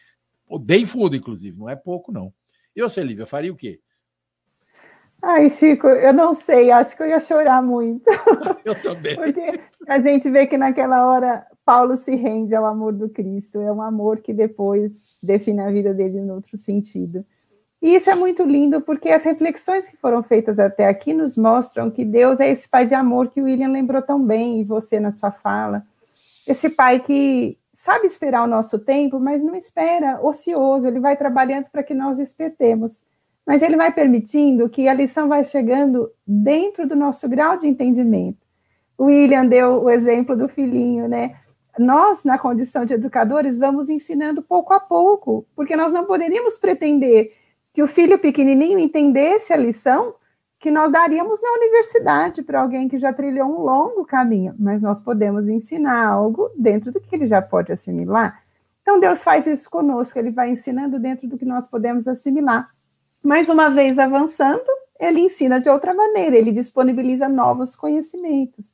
C: bem fundo, inclusive, não é pouco, não. E você, Lívia, faria o quê?
D: Ai, Chico, eu não sei, acho que eu ia chorar muito.
C: Eu também.
D: Porque a gente vê que naquela hora Paulo se rende ao amor do Cristo, é um amor que depois define a vida dele em outro sentido. E isso é muito lindo porque as reflexões que foram feitas até aqui nos mostram que Deus é esse pai de amor que o William lembrou tão bem, e você na sua fala. Esse pai que sabe esperar o nosso tempo, mas não espera ocioso, ele vai trabalhando para que nós despertemos. Mas ele vai permitindo que a lição vai chegando dentro do nosso grau de entendimento. O William deu o exemplo do filhinho, né? Nós, na condição de educadores, vamos ensinando pouco a pouco, porque nós não poderíamos pretender que o filho pequenininho entendesse a lição que nós daríamos na universidade para alguém que já trilhou um longo caminho, mas nós podemos ensinar algo dentro do que ele já pode assimilar. Então Deus faz isso conosco, ele vai ensinando dentro do que nós podemos assimilar. Mais uma vez avançando, ele ensina de outra maneira, ele disponibiliza novos conhecimentos.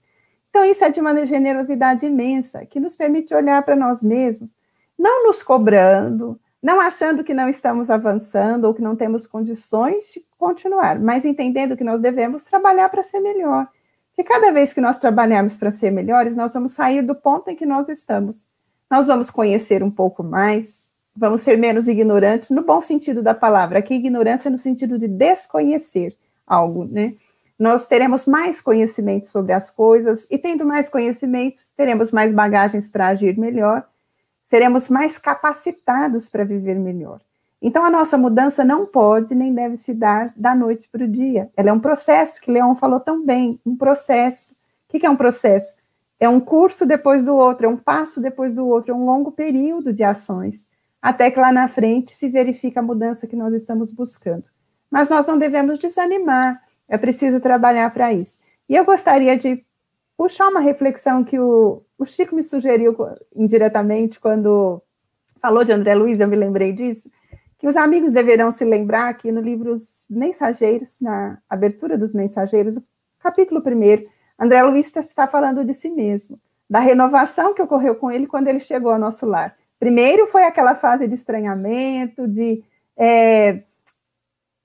D: Então isso é de uma generosidade imensa, que nos permite olhar para nós mesmos, não nos cobrando, não achando que não estamos avançando ou que não temos condições de continuar, mas entendendo que nós devemos trabalhar para ser melhor. Que cada vez que nós trabalharmos para ser melhores, nós vamos sair do ponto em que nós estamos. Nós vamos conhecer um pouco mais, vamos ser menos ignorantes, no bom sentido da palavra. Aqui, ignorância no sentido de desconhecer algo, né? Nós teremos mais conhecimento sobre as coisas, e tendo mais conhecimentos, teremos mais bagagens para agir melhor seremos mais capacitados para viver melhor. Então, a nossa mudança não pode nem deve se dar da noite para o dia. Ela é um processo, que Leon falou tão bem, um processo. O que é um processo? É um curso depois do outro, é um passo depois do outro, é um longo período de ações, até que lá na frente se verifique a mudança que nós estamos buscando. Mas nós não devemos desanimar, é preciso trabalhar para isso. E eu gostaria de puxar uma reflexão que o, o Chico me sugeriu indiretamente quando falou de André Luiz, eu me lembrei disso, que os amigos deverão se lembrar que no livro Os Mensageiros, na abertura dos Mensageiros, o capítulo primeiro, André Luiz está falando de si mesmo, da renovação que ocorreu com ele quando ele chegou ao nosso lar. Primeiro foi aquela fase de estranhamento, de é,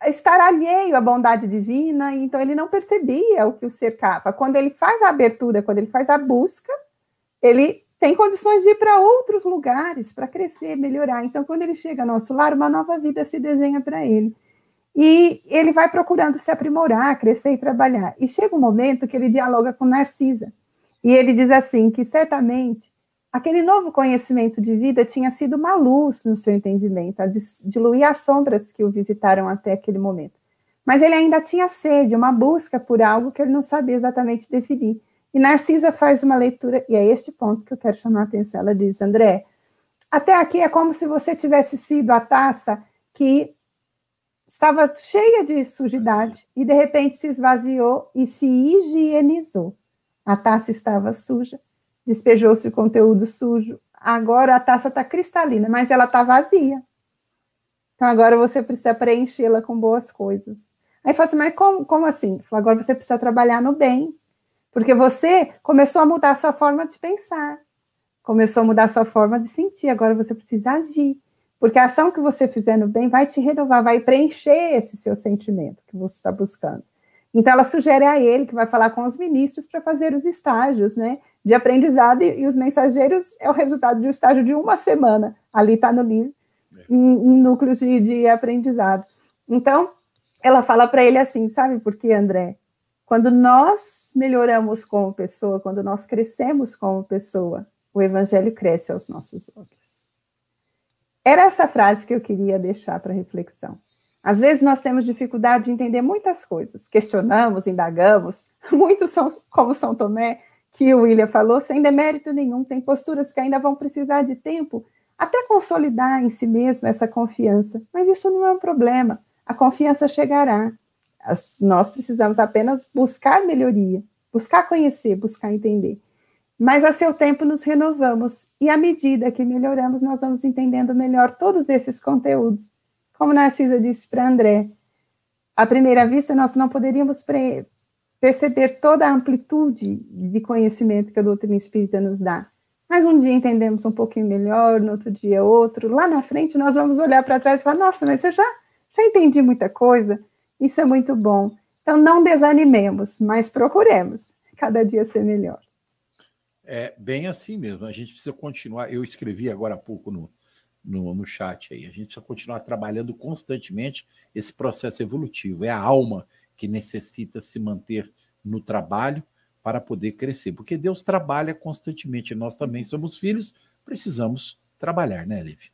D: estar alheio à bondade divina, então ele não percebia o que o cercava. Quando ele faz a abertura, quando ele faz a busca, ele tem condições de ir para outros lugares para crescer, melhorar. Então, quando ele chega ao nosso lar, uma nova vida se desenha para ele. E ele vai procurando se aprimorar, crescer e trabalhar. E chega um momento que ele dialoga com Narcisa. E ele diz assim: que certamente aquele novo conhecimento de vida tinha sido uma luz no seu entendimento, a diluir as sombras que o visitaram até aquele momento. Mas ele ainda tinha sede, uma busca por algo que ele não sabia exatamente definir. E Narcisa faz uma leitura, e é este ponto que eu quero chamar a atenção. Ela diz: André, até aqui é como se você tivesse sido a taça que estava cheia de sujidade e de repente se esvaziou e se higienizou. A taça estava suja, despejou-se o conteúdo sujo. Agora a taça está cristalina, mas ela está vazia. Então agora você precisa preenchê-la com boas coisas. Aí fala assim, mas como, como assim? Agora você precisa trabalhar no bem. Porque você começou a mudar a sua forma de pensar, começou a mudar a sua forma de sentir, agora você precisa agir. Porque a ação que você fizer no bem vai te renovar, vai preencher esse seu sentimento que você está buscando. Então, ela sugere a ele que vai falar com os ministros para fazer os estágios, né, de aprendizado, e, e, os mensageiros é o resultado de um estágio de uma semana, ali está no livro, é. em, em núcleos de, de aprendizado. Então, ela fala para ele assim, sabe por quê, André? Quando nós melhoramos como pessoa, quando nós crescemos como pessoa, o evangelho cresce aos nossos olhos. Era essa frase que eu queria deixar para reflexão. Às vezes nós temos dificuldade de entender muitas coisas, questionamos, indagamos. Muitos são como São Tomé, que o William falou, sem demérito nenhum, tem posturas que ainda vão precisar de tempo até consolidar em si mesmo essa confiança. Mas isso não é um problema. A confiança chegará. Nós precisamos apenas buscar melhoria, buscar conhecer, buscar entender. Mas a seu tempo nos renovamos e à medida que melhoramos, nós vamos entendendo melhor todos esses conteúdos. Como Narcisa disse para André, à primeira vista nós não poderíamos perceber toda a amplitude de conhecimento que a doutrina espírita nos dá. Mas um dia entendemos um pouquinho melhor, no outro dia outro. Lá na frente nós vamos olhar para trás e falar: nossa, mas eu já, já entendi muita coisa. Isso é muito bom. Então não desanimemos, mas procuremos cada dia ser melhor.
C: É bem assim mesmo. A gente precisa continuar. Eu escrevi agora há pouco no, no, no chat aí. A gente precisa continuar trabalhando constantemente esse processo evolutivo. É a alma que necessita se manter no trabalho para poder crescer, porque Deus trabalha constantemente. Nós também somos filhos, precisamos trabalhar, né, Levi?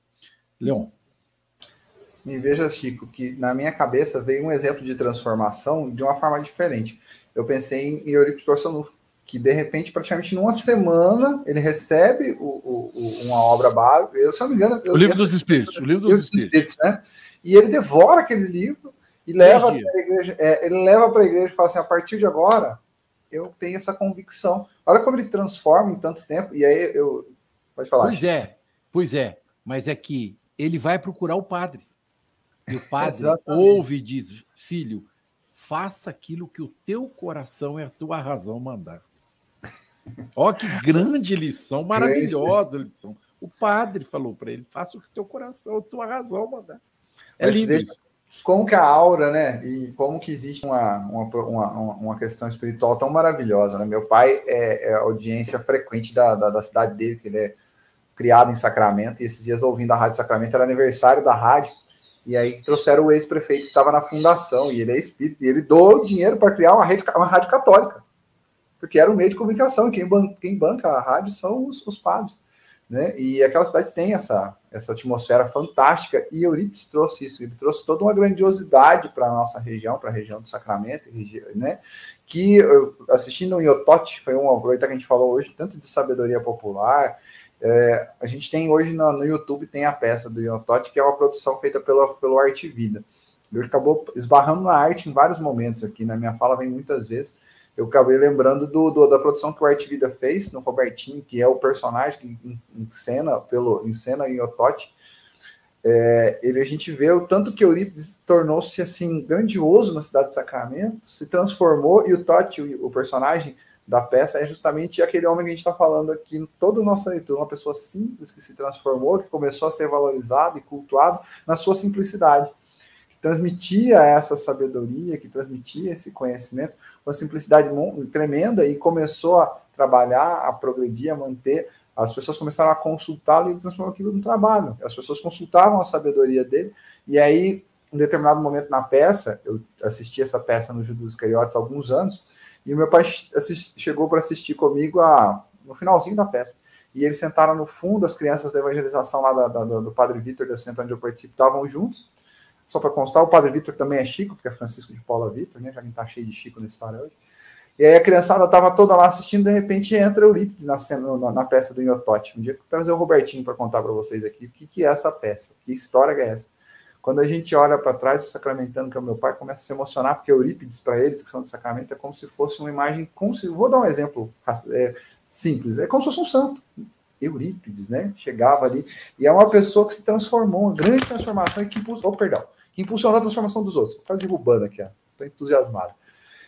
C: Leon.
E: E veja, Chico, que na minha cabeça veio um exemplo de transformação de uma forma diferente. Eu pensei em Euripides Porçanufo, que de repente, praticamente numa semana, ele recebe o, o, o, uma obra básica, eu, se não me engano...
C: O livro dos Espíritos, o livro dos. Espíritos,
E: né? E ele devora aquele livro e leva para a igreja, é, ele leva para a igreja e fala assim, a partir de agora, eu tenho essa convicção. Olha como ele transforma em tanto tempo, e aí eu... Pode falar.
C: Pois é, pois é, mas é que ele vai procurar o padre. E o padre ouve e diz, filho, faça aquilo que o teu coração e a tua razão mandar. Ó, que grande lição, maravilhosa lição. O padre falou para ele: faça o que teu coração, a tua razão mandar.
E: É Mas lindo. Veja como que a aura, né? E como que existe uma, uma, uma, uma questão espiritual tão maravilhosa, né? Meu pai é, é audiência frequente da, da, da, cidade dele, que ele é criado em Sacramento, e esses dias ouvindo a Rádio Sacramento, era aniversário da rádio, e aí trouxeram o ex-prefeito que estava na fundação, e ele é espírito, e ele doou dinheiro para criar uma, rede, uma rádio católica, porque era um meio de comunicação, quem, quem banca a rádio são os, os padres. Né? E aquela cidade tem essa, essa atmosfera fantástica, e Eurípides trouxe isso, ele trouxe toda uma grandiosidade para a nossa região, para a região do Sacramento, né? que assistindo o Iotote, foi um aproveitar que a gente falou hoje, tanto de sabedoria popular, é, a gente tem hoje no, no, YouTube tem a peça do Iotote, que é uma produção feita pelo, pelo Arte Vida. Ele acabou esbarrando na arte em vários momentos aqui, na minha fala vem muitas vezes. Eu acabei lembrando do, do da produção que o Arte Vida fez no Robertinho, que é o personagem que encena pelo encena em Iotote. É, ele a gente vê o tanto que Eurípides tornou-se assim grandioso na cidade de Sacramento, se transformou e o Totti, o, o personagem, da peça é justamente aquele homem que a gente está falando aqui em toda a nossa leitura, uma pessoa simples que se transformou, que começou a ser valorizado e cultuado na sua simplicidade, que transmitia essa sabedoria, que transmitia esse conhecimento, uma simplicidade tremenda e começou a trabalhar, a progredir, a manter. As pessoas começaram a consultá-lo e ele transformou aquilo no trabalho. As pessoas consultavam a sabedoria dele e aí, em determinado momento na peça, eu assisti essa peça no Judas Iscariotes há alguns anos, e meu pai assist, chegou para assistir comigo a, no finalzinho da peça. E eles sentaram no fundo, as crianças da evangelização lá da, da, do Padre Vitor, da centro onde eu participo, estavam juntos. Só para constar, o Padre Vitor também é Chico, porque é Francisco de Paula Vitor, né? Já que está cheio de Chico na história hoje. E aí a criançada estava toda lá assistindo, de repente entra Eurípides na, cena, na, na peça do Inhotote. Um dia eu vou trazer o Robertinho para contar para vocês aqui o que, que é essa peça, que história é essa. Quando a gente olha para trás, o que é o meu pai, começa a se emocionar, porque Eurípides, para eles que são do sacramento, é como se fosse uma imagem, se, vou dar um exemplo é, simples, é como se fosse um santo. Eurípides, né? Chegava ali, e é uma pessoa que se transformou, uma grande transformação, e que impulsionou, oh, perdão, que impulsionou a transformação dos outros. Estou derrubando aqui, estou entusiasmado.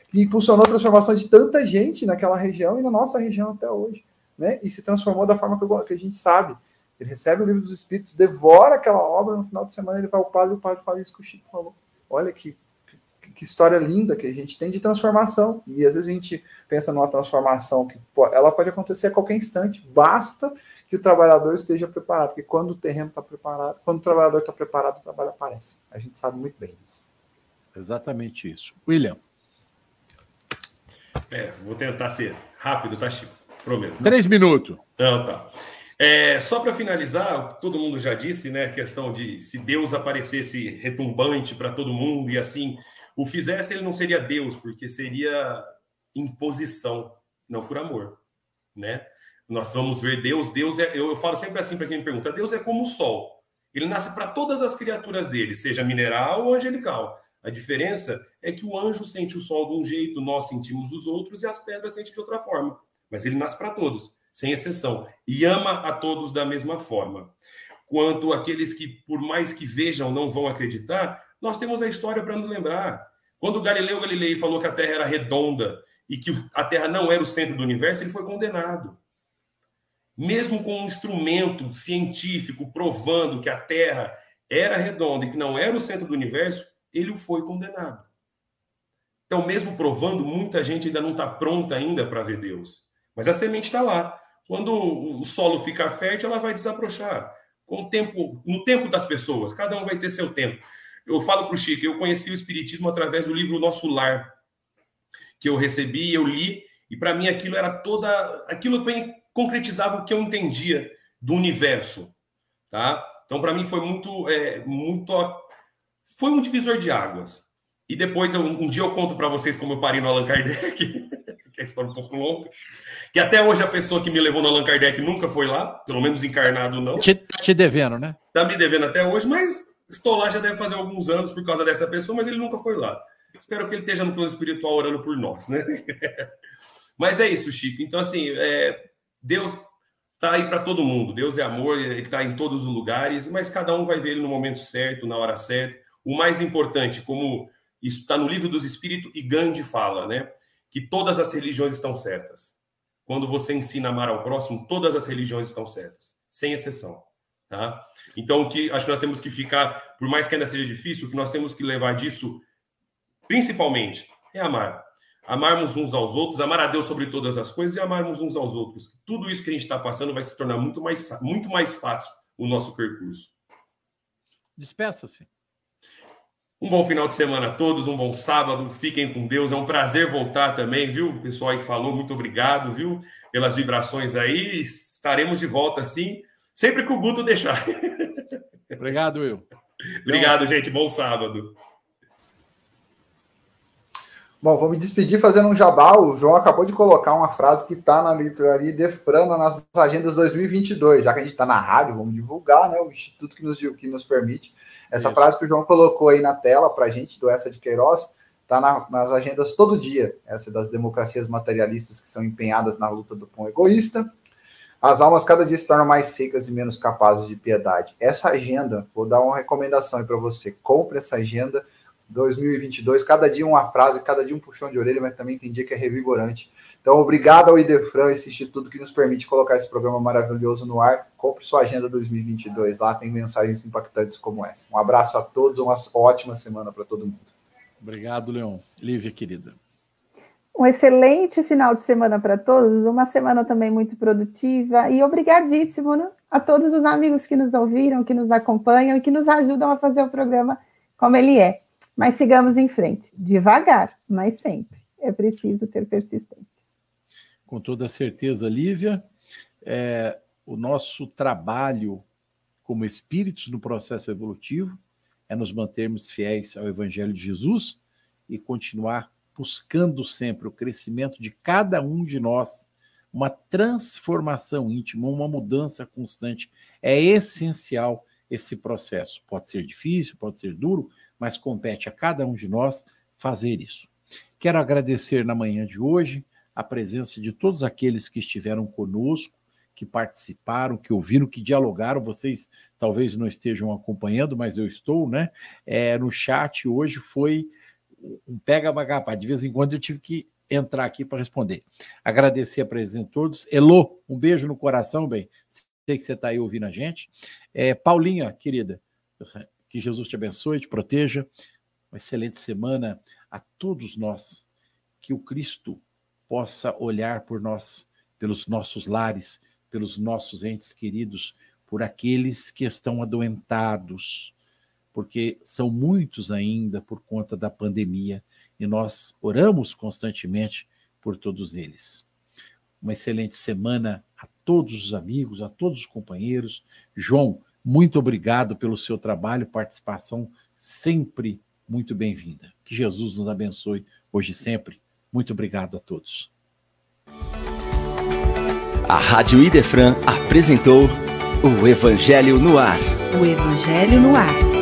E: Que impulsionou a transformação de tanta gente naquela região e na nossa região até hoje, né? E se transformou da forma que, que a gente sabe, ele recebe o livro dos Espíritos, devora aquela obra, no final de semana ele vai ao padre e o padre fala isso que o Chico falou. Olha que, que, que, história linda que a gente tem de transformação. E às vezes a gente pensa numa transformação que ela pode acontecer a qualquer instante. Basta que o trabalhador esteja preparado, porque quando o terreno está preparado, quando o trabalhador está preparado, o trabalho aparece. A gente sabe muito bem disso.
C: Exatamente isso. William.
F: É, vou tentar ser rápido, tá, Chico? Prometo.
C: Três minutos.
F: Então, tá. É, só para finalizar, todo mundo já disse, né? A questão de se Deus aparecesse retumbante para todo mundo e assim o fizesse, ele não seria Deus, porque seria imposição, não por amor, né? Nós vamos ver Deus, Deus é, eu, eu falo sempre assim para quem me pergunta, Deus é como o sol. Ele nasce para todas as criaturas dele, seja mineral ou angelical. A diferença é que o anjo sente o sol de um jeito, nós sentimos os outros e as pedras sentem de outra forma. Mas ele nasce para todos, sem exceção, e ama a todos da mesma forma. Quanto aqueles que, por mais que vejam, não vão acreditar, nós temos a história para nos lembrar. Quando Galileu Galilei falou que a Terra era redonda e que a Terra não era o centro do universo, ele foi condenado. Mesmo com um instrumento científico provando que a Terra era redonda e que não era o centro do universo, ele foi condenado. Então, mesmo provando, muita gente ainda não está pronta ainda para ver Deus. Mas a semente está lá. Quando o solo ficar fértil, ela vai desabrochar. Com o tempo, no tempo das pessoas, cada um vai ter seu tempo. Eu falo para o Chico, eu conheci o Espiritismo através do livro Nosso Lar, que eu recebi, eu li, e para mim aquilo era toda. Aquilo concretizava o que eu entendia do universo. Tá? Então, para mim, foi muito, é, muito. Foi um divisor de águas. E depois, eu, um dia eu conto para vocês como eu parei no Allan Kardec, que é a história um pouco longa. Que até hoje a pessoa que me levou no Allan Kardec nunca foi lá, pelo menos encarnado não.
C: Te, tá te devendo, né?
F: Tá me devendo até hoje, mas estou lá já deve fazer alguns anos por causa dessa pessoa, mas ele nunca foi lá. Espero que ele esteja no plano espiritual orando por nós, né? mas é isso, Chico. Então, assim, é, Deus está aí para todo mundo. Deus é amor, ele está em todos os lugares, mas cada um vai ver ele no momento certo, na hora certa. O mais importante, como isso está no livro dos Espíritos, e Gandhi fala, né? Que todas as religiões estão certas. Quando você ensina a amar ao próximo, todas as religiões estão certas, sem exceção. Tá? Então, o que acho que nós temos que ficar, por mais que ainda seja difícil, o que nós temos que levar disso, principalmente, é amar. Amarmos uns aos outros, amar a Deus sobre todas as coisas e amarmos uns aos outros. Tudo isso que a gente está passando vai se tornar muito mais, muito mais fácil o nosso percurso.
C: Despeça-se.
F: Um bom final de semana a todos, um bom sábado, fiquem com Deus. É um prazer voltar também, viu? O pessoal aí que falou, muito obrigado, viu? Pelas vibrações aí. Estaremos de volta assim Sempre que o Guto deixar.
C: Obrigado, Will.
F: Obrigado, gente. Bom sábado.
E: Bom, vou me despedir fazendo um jabá. O João acabou de colocar uma frase que está na livraria Defrana nas agendas 2022. Já que a gente está na rádio, vamos divulgar, né? O instituto que nos, que nos permite. Essa Isso. frase que o João colocou aí na tela para a gente, do Essa de Queiroz, está na, nas agendas todo dia. Essa é das democracias materialistas que são empenhadas na luta do pão egoísta. As almas cada dia se tornam mais secas e menos capazes de piedade. Essa agenda, vou dar uma recomendação aí para você. Compre essa agenda 2022, cada dia uma frase, cada dia um puxão de orelha, mas também tem dia que é revigorante. Então, obrigado ao Idefran, esse instituto que nos permite colocar esse programa maravilhoso no ar. Compre sua agenda 2022, lá tem mensagens impactantes como essa. Um abraço a todos, uma ótima semana para todo mundo.
C: Obrigado, Leon. Lívia, querida.
D: Um excelente final de semana para todos, uma semana também muito produtiva e obrigadíssimo né, a todos os amigos que nos ouviram, que nos acompanham e que nos ajudam a fazer o programa como ele é. Mas sigamos em frente, devagar, mas sempre. É preciso ter persistência.
C: Com toda certeza, Lívia, é, o nosso trabalho como espíritos no processo evolutivo é nos mantermos fiéis ao Evangelho de Jesus e continuar buscando sempre o crescimento de cada um de nós, uma transformação íntima, uma mudança constante. É essencial esse processo. Pode ser difícil, pode ser duro, mas compete a cada um de nós fazer isso. Quero agradecer na manhã de hoje a presença de todos aqueles que estiveram conosco, que participaram, que ouviram, que dialogaram. Vocês talvez não estejam acompanhando, mas eu estou, né? É, no chat hoje foi um pega bagapá. De vez em quando eu tive que entrar aqui para responder. Agradecer a presença de todos. Elô, um beijo no coração, bem. Sei que você está aí ouvindo a gente. É, Paulinha, querida, que Jesus te abençoe, te proteja. Uma excelente semana a todos nós. Que o Cristo possa olhar por nós, pelos nossos lares, pelos nossos entes queridos, por aqueles que estão adoentados, porque são muitos ainda por conta da pandemia e nós oramos constantemente por todos eles. uma excelente semana a todos os amigos, a todos os companheiros. João, muito obrigado pelo seu trabalho, participação sempre muito bem-vinda. Que Jesus nos abençoe hoje e sempre. Muito obrigado a todos.
B: A Rádio Idefran apresentou o Evangelho no Ar.
A: O Evangelho no Ar.